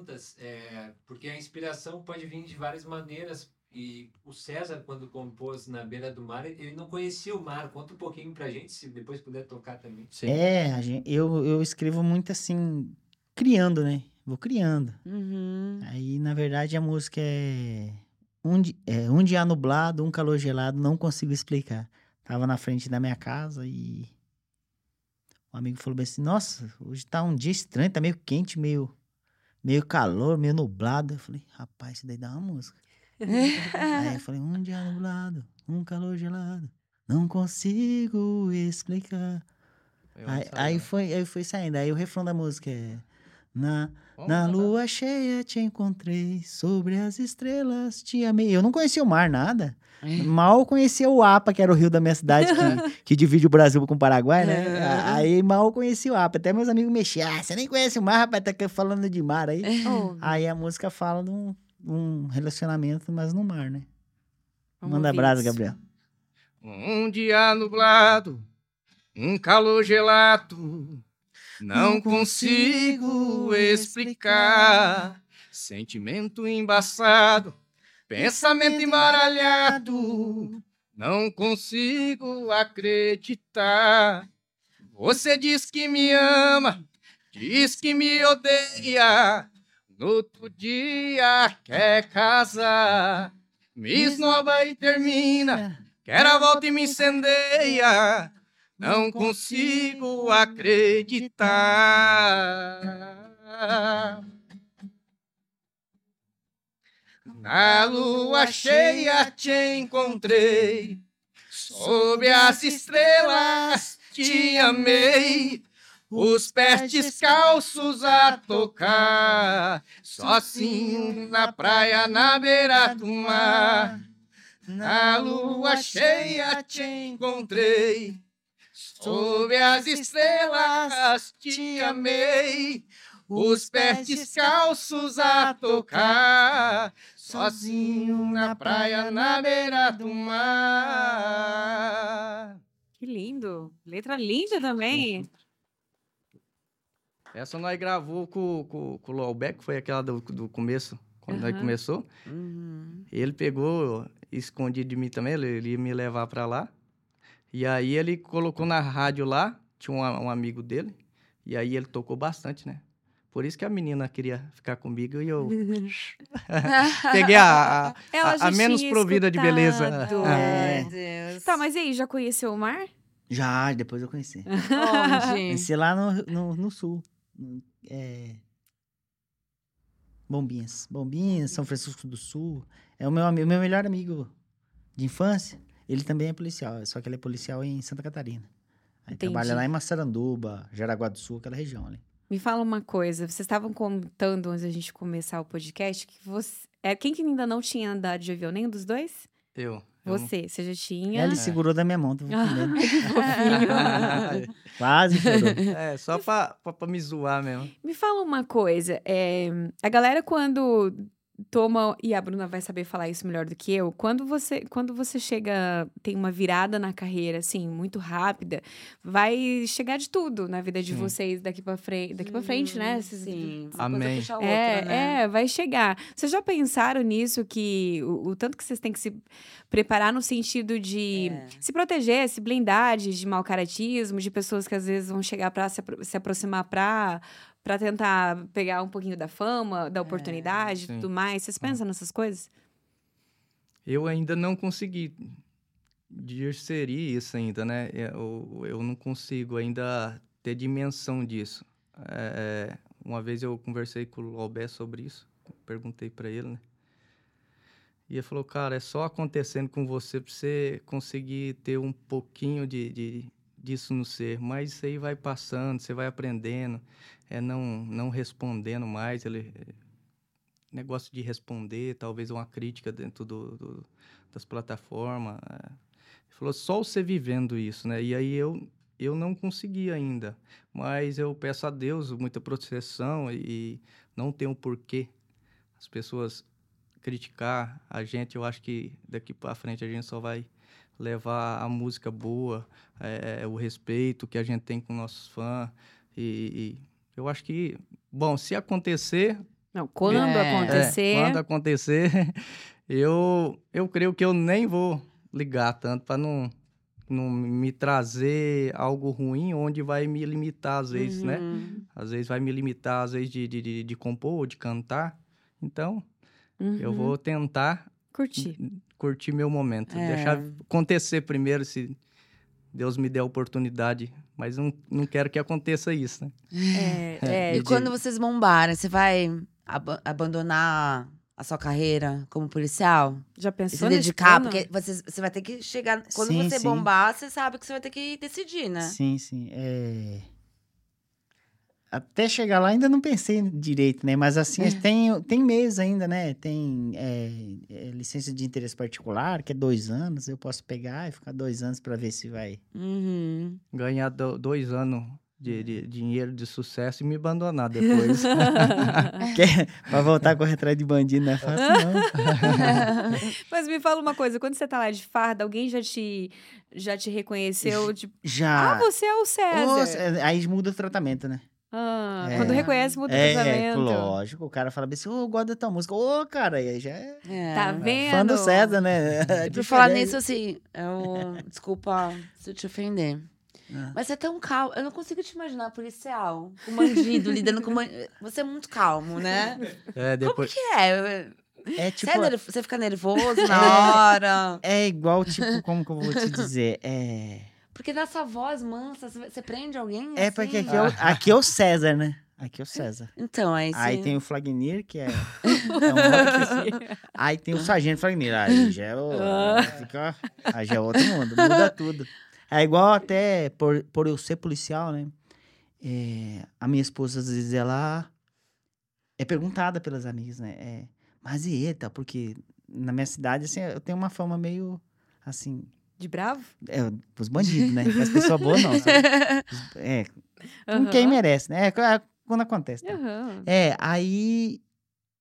perguntas, é, porque a inspiração pode vir de várias maneiras. E o César, quando compôs Na Beira do Mar, ele não conhecia o mar. Conta um pouquinho pra gente, se depois puder tocar também. Sim. É, a gente, eu, eu escrevo muito assim, criando, né? Vou criando. Uhum. Aí, na verdade, a música é um, di- é um dia nublado, um calor gelado, não consigo explicar. Tava na frente da minha casa e um amigo falou bem assim, nossa, hoje tá um dia estranho, tá meio quente, meio, meio calor, meio nublado. Eu falei, rapaz, isso daí dá uma música. Aí eu falei, um dia nublado, um calor gelado, não consigo explicar. Eu Aí, aí foi, aí foi saindo. Aí o refrão da música é. Na, Vamos na cantar. lua cheia te encontrei, sobre as estrelas te amei. Eu não conhecia o mar, nada. É. Mal conhecia o APA, que era o rio da minha cidade, que, que divide o Brasil com o Paraguai, né? É. Aí mal conhecia o APA. Até meus amigos mexiam. Ah, você nem conhece o mar, rapaz, tá falando de mar aí. Oh, Aí a música fala de um, um relacionamento, mas no mar, né? Vamos Manda brasa, isso. Gabriel. Um dia nublado, um calor gelado, não consigo explicar. Sentimento embaçado, pensamento embaralhado, não consigo acreditar. Você diz que me ama, diz que me odeia, no outro dia quer casar. Me esnoba e termina. Quer a volta e me incendeia. Não consigo acreditar. Na lua cheia te encontrei. Sob as estrelas te amei. Os pés descalços a tocar. Sozinho na praia, na beira do mar. Na lua cheia te encontrei. Sob as estrelas te amei. Os pés descalços a tocar. Sozinho na praia, na beira do mar. Que lindo. Letra linda também. Essa nós gravou com, com, com o Lolbeck, foi aquela do, do começo, quando nós Aham. começou. Uhum. Ele pegou, escondido de mim também, ele, ele ia me levar pra lá. E aí ele colocou na rádio lá, tinha um, um amigo dele, e aí ele tocou bastante, né? Por isso que a menina queria ficar comigo e eu peguei a, a, Ela a- menos provida de beleza. escutado. É. Meu Deus. Tá, mas e aí, já conheceu o mar? Já, depois eu conheci. Onde? Conheci lá no, no, no sul. É... Bombinhas. Bombinhas, São Francisco do Sul. É o meu, meu melhor amigo de infância. Ele também é policial, só que ele é policial em Santa Catarina. Aí Entendi. trabalha lá em Massaranduba, Jaraguá do Sul, aquela região ali. Me fala uma coisa. Vocês estavam contando antes da gente começar o podcast que você. É, quem que ainda não tinha andado de avião? Nenhum dos dois? Eu. Você. Você já tinha. Ele segurou da minha mão, tava com. Quase chorou. é, só pra, pra, pra me zoar mesmo. Me fala uma coisa. é, a galera, quando toma e a Bruna vai saber falar isso melhor do que eu. Quando você quando você chega tem uma virada na carreira assim muito rápida, vai chegar de tudo na vida de Sim. vocês daqui para frente, daqui para frente, né? Sim. Amém. Outra, É, né? é, vai chegar. Vocês já pensaram nisso que o, o tanto que vocês têm que se preparar no sentido de É. se proteger, se blindar de, de mau caratismo, de pessoas que às vezes vão chegar para se, apro- se aproximar para para tentar pegar um pouquinho da fama, da oportunidade e Sim. tudo mais. Vocês pensam nessas coisas? Eu ainda não consegui discernir isso ainda, né? Eu, eu não consigo ainda ter dimensão disso. É, uma vez eu conversei com o Lobé sobre isso, perguntei para ele, né? E ele falou, cara, é só acontecendo com você pra você conseguir ter um pouquinho de, de disso no ser. Mas isso aí vai passando, você vai aprendendo, é não, não respondendo mais. Ele, negócio de responder, talvez uma crítica dentro do, do- das plataformas. é. Ele falou, só você vivendo isso, né? E aí eu, eu não consegui ainda. Mas eu peço a Deus muita proteção e não um porquê as pessoas criticar a gente. Eu acho que daqui para frente a gente só vai levar a música boa, é, o respeito que a gente tem com nossos fãs. E, e eu acho que, bom, se acontecer, Não, quando É, acontecer. é, quando acontecer, eu, eu creio que eu nem vou ligar tanto para não, não me trazer algo ruim onde vai me limitar às vezes, né? Uhum. Às vezes vai me limitar, às vezes, de, de, de, de compor ou de cantar. Então, eu Uhum. vou tentar curtir. Curtir meu momento. É. Deixar acontecer primeiro, se Deus me der a oportunidade. Mas não, não quero que aconteça isso, né? É, é, E quando vocês bombarem, você vai aba- abandonar a sua carreira como policial? já pensou se nesse dedicar? plano? Porque você, você vai ter que chegar. Quando Sim, você sim. bombar, você sabe que você vai ter que decidir, né? Sim, sim. É... Até chegar lá ainda não pensei direito, né? Mas assim, tem, tem meios ainda, né? Tem é, é, licença de interesse particular, que é dois anos. Eu posso pegar e ficar dois anos para ver se vai. Uhum. Ganhar do- dois anos de, de dinheiro de sucesso e me abandonar depois. Para voltar a correr atrás de bandido não é fácil, não. Mas me fala uma coisa, quando você tá lá de farda, alguém já te, já te reconheceu? Tipo, Já. ah, você é o César. Aí muda o tratamento, né? Ah, É. Quando reconhece, muda o É, tratamento. lógico. O cara fala bem assim, ô, eu gosto da tua música. Ô, cara, aí já é É. Tá vendo? fã do César, né? E por falar nisso, assim, eu. Desculpa se eu te ofender. Ah. Mas você é tão calmo. Eu não consigo te imaginar policial, com bandido, lidando com bandido. Você é muito calmo, né? É, depois... Como que é? É Você, tipo... é nerv- você fica nervoso na hora? É igual, tipo, como que eu vou te dizer? É... Porque nessa voz mansa, você prende alguém? É assim? porque aqui é, o, aqui é o César, né? Aqui é o César. Então, aí Aí sim. tem o Flagnir, que é, é um Aí tem o Sargento Flagnir. Aí já é, o, fica, aí já é outro mundo, muda tudo. É igual até por, por eu ser policial, né? É, a minha esposa, às vezes, ela é perguntada pelas amigas, né? É, mas e eita, porque na minha cidade, assim, eu tenho uma fama meio, assim, De bravo? é, os bandidos, né? As pessoas boas não. sabe? É, com quem merece, né? É, é quando acontece. tá? Aham. É, aí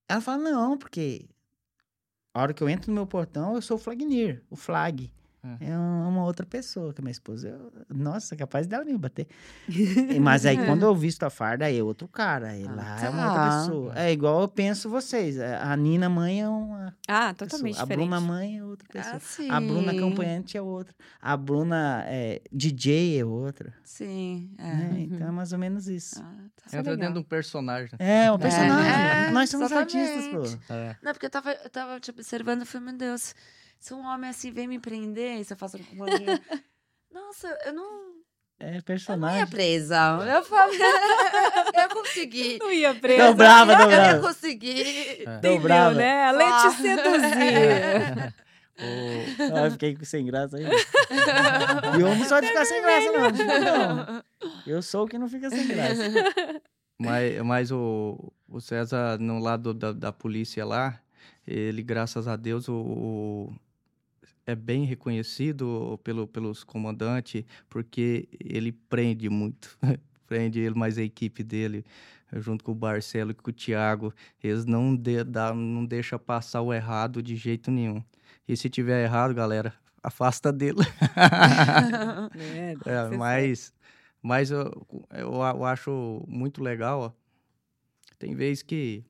ela fala, não, porque a hora que eu entro no meu portão, eu sou o Flagnir, o Flag. É. É um- uma outra pessoa, que a minha esposa. eu- nossa, capaz dela me bater. Mas aí, quando eu visto a farda, aí é outro cara. Aí Ah, lá é uma tá. outra pessoa. É igual eu penso vocês. A Nina mãe é uma Ah, pessoa. totalmente A diferente. Bruna mãe é outra pessoa. Ah, sim. A Bruna acompanhante é outra. A Bruna é, DJ é outra. Sim. É. né? Então é mais ou menos isso. Ah, tá. É Entra legal. dentro de um personagem. É, o personagem. É, Nós somos exatamente. artistas, pô. É. Não, porque eu tava, eu tava te observando e falei, meu Deus, se um homem assim vem me prender, se eu faço um bandido. Nossa, eu não. É Eu não ia personagem. presa. Eu falei, eu ia conseguir. Não ia presa. brava, tô Eu ia brava. conseguir. É. Entendeu, brava. né? A lei te Ah. seduzir. O- Ah, eu fiquei sem graça aí. E eu não sou de ficar sem graça, não. não. Eu sou o que não fica sem graça. Mas, mas o, o César, no lado da, da polícia lá, ele, graças a Deus, o, o- é bem reconhecido pelo, pelos comandantes, porque ele prende muito. prende ele, mas a equipe dele, junto com o Barcelo e com o Thiago, eles não, de, dá, não deixam passar o errado de jeito nenhum. E se tiver errado, galera, afasta dele. É, É, mas, mas eu, eu, eu acho muito legal, ó. Tem vezes que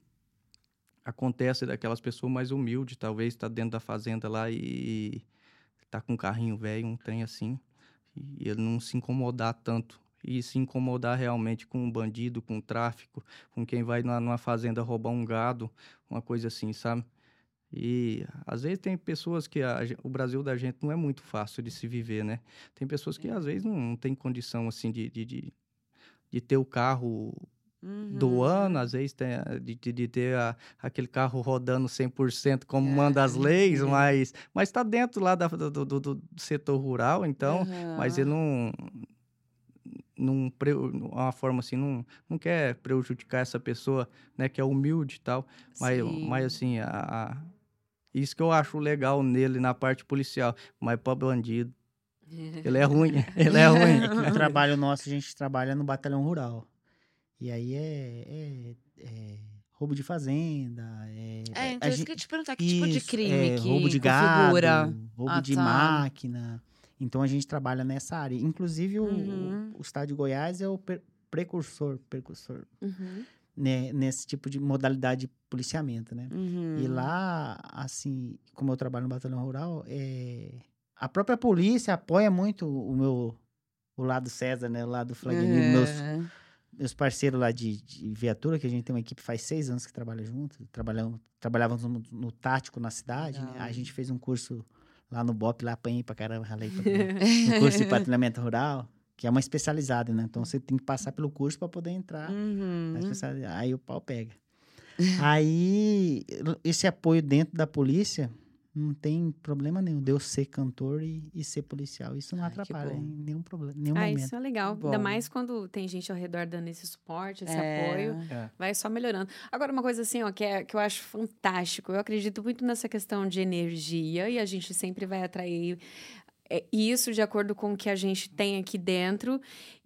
acontece daquelas pessoas mais humildes, talvez tá dentro da fazenda lá e tá com um carrinho velho, um trem assim, e ele não se incomodar tanto. E se incomodar realmente com um bandido, com um tráfico, com quem vai numa, fazenda roubar um gado, uma coisa assim, sabe? E às vezes tem pessoas que a o Brasil da gente não é muito fácil de se viver, né? Tem pessoas que às vezes não, não tem condição assim de, de, de, de ter o carro do Uhum. ano, às vezes tem, a- de, de, de ter a- aquele carro rodando 100% como manda as leis, uhum. mas mas está dentro lá da- do, do, do- do setor rural, então, mas ele não não pre- uma forma assim não, não quer prejudicar essa pessoa né que é humilde e tal mas, Sim. mas assim, a, a- isso que eu acho legal nele na parte policial. Mas pra bandido, ele é ruim. ele é ruim. É que o trabalho nosso, a gente trabalha no batalhão rural. E aí é, é- é roubo de fazenda. É, É, a então isso eu ia te perguntar, que tipo de Isso, crime é, que roubo de gado, configura? roubo Ah, de tá. máquina. Então a gente trabalha nessa área. Inclusive o, Uhum. o estado de Goiás é o per- precursor, precursor Uhum. né, nesse tipo de modalidade de policiamento, né? Uhum. E lá, assim, como eu trabalho no batalhão rural, é... a própria polícia apoia muito o meu o lado César, né? O lado Flagnini, meus, É. meus parceiros lá de, de viatura, que a gente tem uma equipe faz seis anos que trabalha junto. Trabalhamos, trabalhávamos no, no tático na cidade, né? A gente fez um curso lá no BOP, lá apanhei pra caramba, ralei pra caramba. um curso de patrulhamento rural, que é uma especializada, né? Então você tem que passar pelo curso para poder entrar Uhum. Aí o pau pega. Aí, esse apoio dentro da polícia não tem problema nenhum de eu ser cantor e, e ser policial. Isso não Ai, atrapalha em nenhum problema, nenhum Ah, momento. isso é legal. Bom. Ainda mais quando tem gente ao redor dando esse suporte, esse É. apoio. É. Vai só melhorando. Agora, uma coisa assim, ó, que, é, que eu acho fantástico. Eu acredito muito nessa questão de energia e a gente sempre vai atrair é, isso de acordo com o que a gente tem aqui dentro.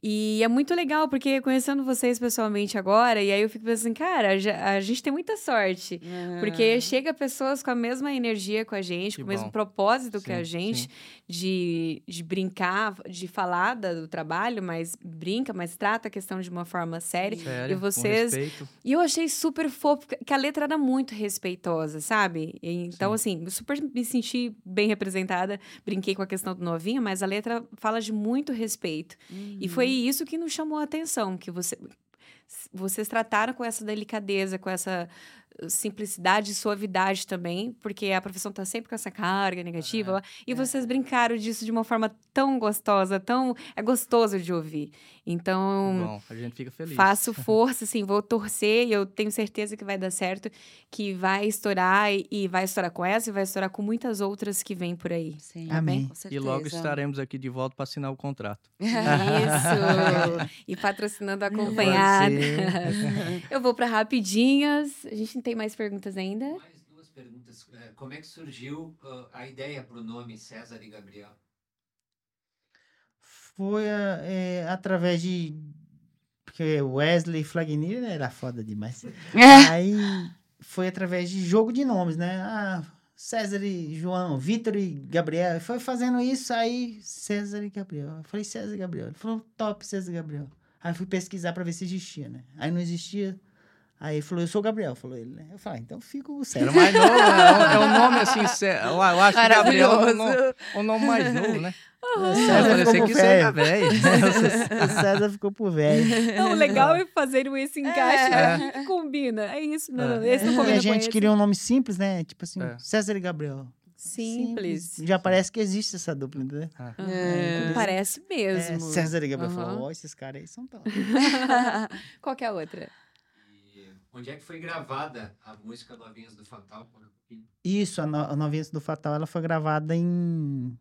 E é muito legal, porque conhecendo vocês pessoalmente agora, e aí eu fico pensando, cara, a gente tem muita sorte. Porque chega pessoas com a mesma energia com a gente, Que com o mesmo propósito que a Sim, gente, sim. de, de brincar, de falar do trabalho, mas brinca, mas trata a questão de uma forma séria. Sério, E vocês-. E eu achei super fofo, porque- que a letra era muito respeitosa, sabe? Então, Sim. assim, super me senti bem representada. Brinquei com a questão do novinho, mas a letra fala de muito respeito. E foi Uhum. isso que nos chamou a atenção, que você, vocês trataram com essa delicadeza, com essa simplicidade e suavidade também, porque a profissão tá sempre com essa carga negativa. É, e vocês brincaram disso de uma forma tão gostosa, tão... É gostoso de ouvir. Então... Bom, a gente fica feliz. Faço força, assim, vou torcer e eu tenho certeza que vai dar certo, que vai estourar e, e vai estourar com essa e vai estourar com muitas outras que vêm por aí. Sim, Amém. com E logo estaremos aqui de volta para assinar o contrato. Isso! e patrocinando acompanhada. Sim. Eu vou para rapidinhas. A gente não tem mais perguntas ainda? Mais duas perguntas. É, Como é que surgiu ah, a ideia para o nome César e Gabriel? Foi ah, é, através de. Porque Wesley Flagnini né, era foda demais. Aí foi através de jogo de nomes, né? Ah, César e João, Vitor e Gabriel. Foi fazendo isso, aí César e Gabriel. Eu falei César e Gabriel. Ele falou top César e Gabriel. Aí fui pesquisar pra ver se existia, né? Aí não existia. Aí ele falou, eu sou o Gabriel, falou ele, né? Eu falei, ah, então fico o Era César. mais novo, né? É um- é um nome assim, sé- eu eu acho que Gabriel é um nome, um nome mais novo, né? O Eu César ficou é velho. velho. O César ficou pro velho. Não, o legal é fazer esse encaixe É. né? que combina. É isso. Não, não, É. esse não E combina a com gente queria um nome simples, né? Tipo assim, É. César e Gabriel. Simples. Já parece que existe essa dupla, entendeu? É, Parece É, mesmo. César e Gabriel Aham. falou, ó, esses caras aí são tão. Qual que é a outra? Onde é que foi gravada a música Novinhas do Fatal? Isso, a, no, a Novinhas do Fatal, ela foi gravada em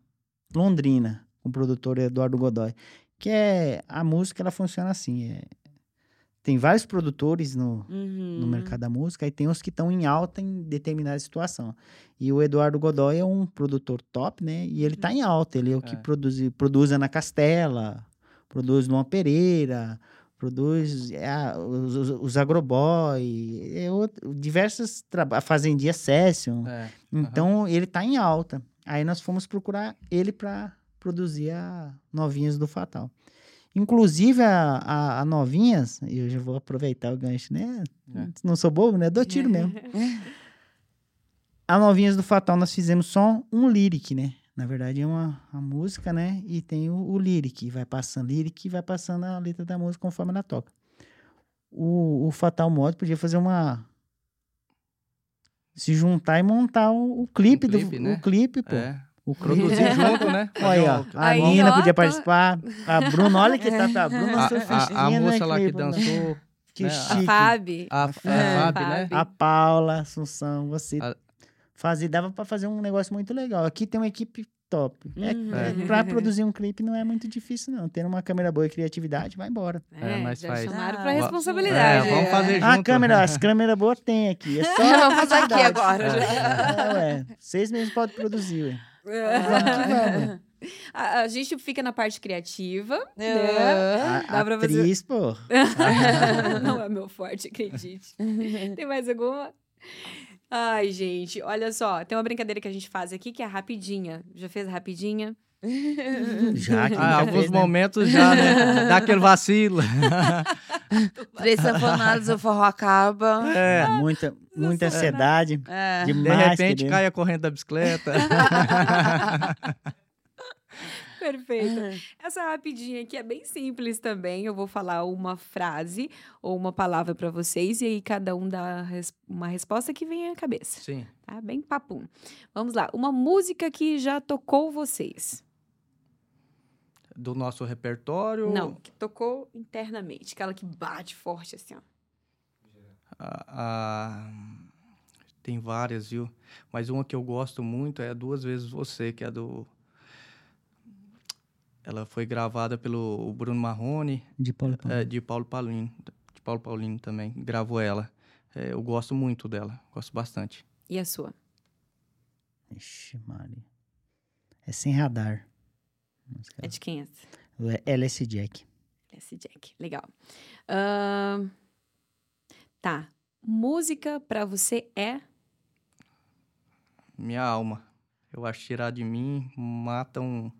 Londrina, com o produtor Eduardo Godoy. Que é, a música, ela funciona assim, é, tem vários produtores no, Uhum. no mercado da música, e tem os que estão em alta em determinada situação. E o Eduardo Godoy é um produtor top, né? E ele tá em alta, ele é o que É. produz, produz Ana Castela, produz Luan Pereira, produz é, os, os, os agroboy, é outro- diversas a fazendia Session. É. Então ele tá em alta. Aí nós fomos procurar ele para produzir a Novinhas do Fatal. Inclusive a, a, a Novinhas, e eu já vou aproveitar o gancho, né? É. Não sou bobo, né? Dou tiro mesmo. A Novinhas do Fatal nós fizemos só um lyric, né? Na verdade é uma, uma música, né? E tem o, o lyric, vai passando lyric e vai passando a letra da música conforme ela toca. O, o Fatal Mod podia fazer uma se juntar e montar o, o clipe, clipe, do né? o clipe, pô. É. O Produzir junto, né? Olha, ó, a Aí, Nina ó, podia tá- participar. A Bruna, olha que tá, a Bruna A, a, a né, moça lá que Bruna? dançou, Que né, a A chique. Fábio. a, a É, Fábio, né? A Paula, Assunção, você A- fazia, dava pra fazer um negócio muito legal. Aqui tem uma equipe top. É, Uhum. é, pra produzir um clipe não é muito difícil, não. Tendo uma câmera boa e criatividade, vai embora. É, mas já faz. chamaram Ah, pra é, responsabilidade. vamos fazer junto. A câmera, as câmeras boas tem aqui. É só Vamos fazer aqui agora. É, ué. Vocês mesmos podem produzir, ué. É. Vamos que vamos. A, a gente fica na parte criativa, né? É. A, Dá pra fazer- atriz, pô. Não é meu forte, acredite. Tem mais alguma? Ai, gente, olha só. Tem uma brincadeira que a gente faz aqui que é rapidinha. Já fez rapidinha? Já que Ah, já alguns fez, né? momentos já, né? Dá aquele vacilo. Três sanfonadas, o forró acaba. É. Muita, muita ansiedade. É. De Demais, repente querido. cai a corrente da bicicleta. Perfeito. Essa rapidinha aqui é bem simples também. Eu vou falar uma frase ou uma palavra pra vocês e aí cada um dá uma resposta que vem à cabeça. Sim. Tá? Bem papum. Vamos lá. Uma música que já tocou vocês. Do nosso repertório. Não, que tocou internamente. Aquela que bate forte assim, ó. a- a- Tem várias, viu? Mas uma que eu gosto muito é Duas Vezes Você, que é do. Ela foi gravada pelo Bruno Marrone, De Paulo Paulo. é, de Paulo Paulino. De Paulo Paulino também, gravou ela. É, eu gosto muito dela, gosto bastante. E a sua? Ixi, Maria. É sem radar. É de quem é essa? O LS Jack. Esse Jack. Legal. Ahn, Tá. Música pra você é. Minha alma. Eu acho que tirar de mim mata um,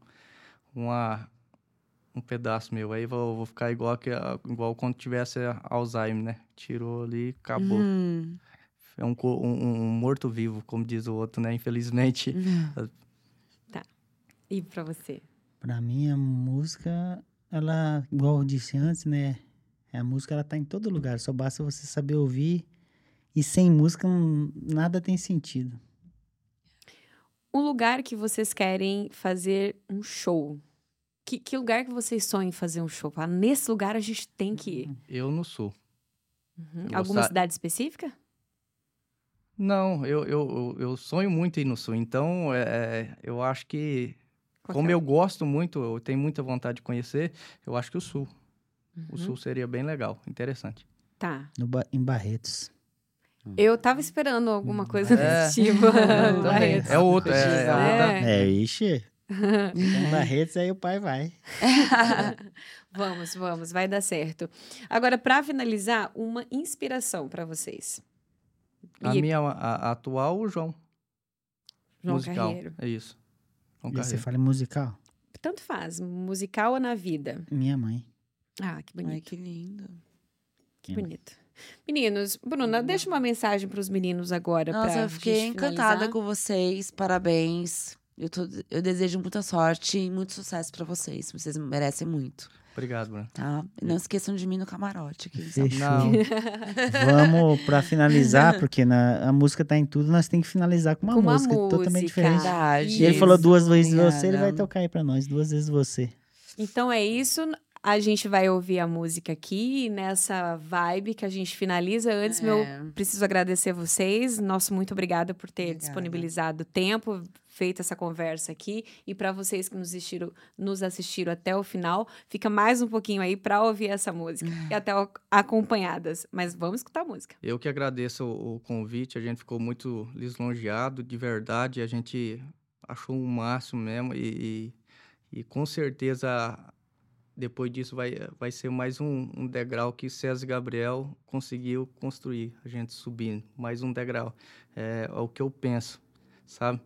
uma, um pedaço meu. Aí vou, vou ficar igual, que, igual quando tivesse Alzheimer, né? Tirou ali, acabou. Hum. É um, um- um morto-vivo, como diz o outro, né? Infelizmente. E pra você? Pra mim, a música, ela, igual eu disse antes, né? A música, ela tá em todo lugar. Só basta você saber ouvir. E sem música, nada tem sentido. Um lugar que vocês querem fazer um show. Que, que lugar que vocês sonham em fazer um show? Fala, nesse lugar a gente tem que ir. Eu não sou. Uhum. Eu Alguma sa- cidade específica? Não, eu, eu, eu- sonho muito em ir no Sul. Então, é, é, eu acho que, como Qualquer eu gosto muito, eu tenho muita vontade de conhecer, eu acho que o Sul. O Uhum. Sul seria bem legal, interessante. Tá. No Ba- em Barretos. Eu tava esperando alguma coisa É. desse tipo. Também. Barretos. É outro, é, é É. outra. É, ixi. em Barretos, aí o pai vai. Vamos, vamos, vai dar certo. Agora, pra finalizar, uma inspiração pra vocês. A E- minha a, a atual, o João. João musical. Carreiro. É isso. João E você fala em musical? Tanto faz, musical ou na vida. Minha mãe. Ah, que bonito. Ai, que lindo. Que bonito. Meninos, Bruna, deixa uma mensagem para os meninos agora. Nossa, eu fiquei encantada com vocês. Parabéns. Eu, tô- eu desejo muita sorte e muito sucesso pra vocês. Vocês merecem muito, Obrigado, Bruno. tá? Não esqueçam de mim no camarote. aqui, Fechou. Não, Vamos pra finalizar, porque na, a música tá em tudo, nós temos que finalizar com uma Com uma música totalmente música. diferente. Verdade. E ele falou duas vezes Obrigada. você, ele vai tocar aí pra nós, duas vezes você. Então é isso. A gente vai ouvir a música aqui nessa vibe que a gente finaliza. Antes, meu, É. preciso agradecer vocês. Nosso muito obrigada por ter Obrigada. disponibilizado tempo, feito essa conversa aqui. E para vocês que nos assistiram, nos assistiram até o final, fica mais um pouquinho aí para ouvir essa música. E até acompanhadas. Mas vamos escutar a música. eu que agradeço o, o convite. A gente ficou muito lisonjeado, de verdade. A gente achou o máximo mesmo. E, e, e com certeza depois disso vai, vai ser mais um, um degrau que César Gabriel conseguiu construir, a gente subindo, mais um degrau. É, é o que eu penso, sabe?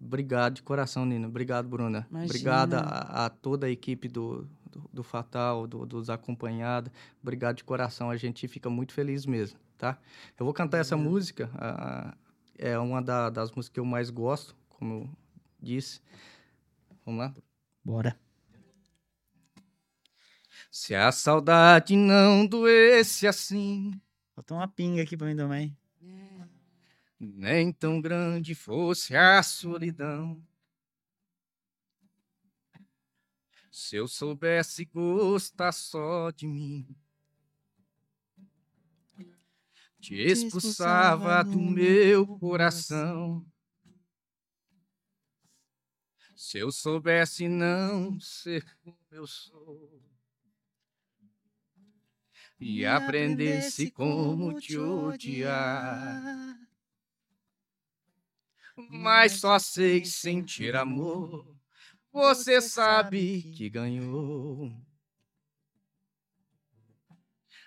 Obrigado de coração, Nina. Obrigado, Bruna. Imagina. Obrigado a, a toda a equipe do, do, do Fatal, do- dos acompanhados. Obrigado de coração. A gente fica muito feliz mesmo, tá? Eu vou cantar essa música. ah, é uma da- das músicas que eu mais gosto, como eu disse. Vamos lá? Bora. Se a saudade não doesse assim, Faltou uma pinga aqui pra mim também. nem tão grande fosse a solidão. Se eu soubesse gostar só de mim, te expulsava do meu coração. Se eu soubesse não ser como eu sou. E aprendesse como te odiar. Mas só sei sentir amor. Você sabe que ganhou.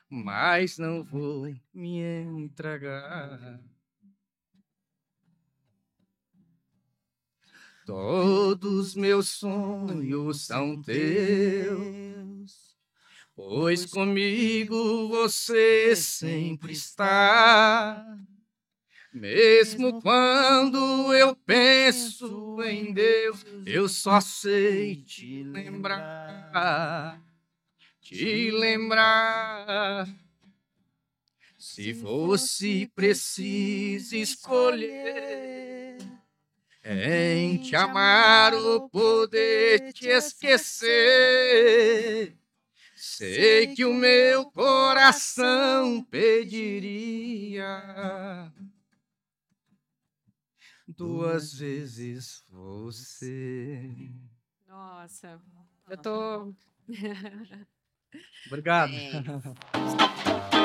Mas não vou me entregar. Todos meus sonhos são teus. Pois comigo você sempre está. Mesmo quando eu penso em Deus, eu só sei te lembrar. Te lembrar. Se fosse preciso escolher em te amar ou poder te esquecer. Sei que o meu coração pediria duas vezes você. Nossa, eu tô. Obrigado. É.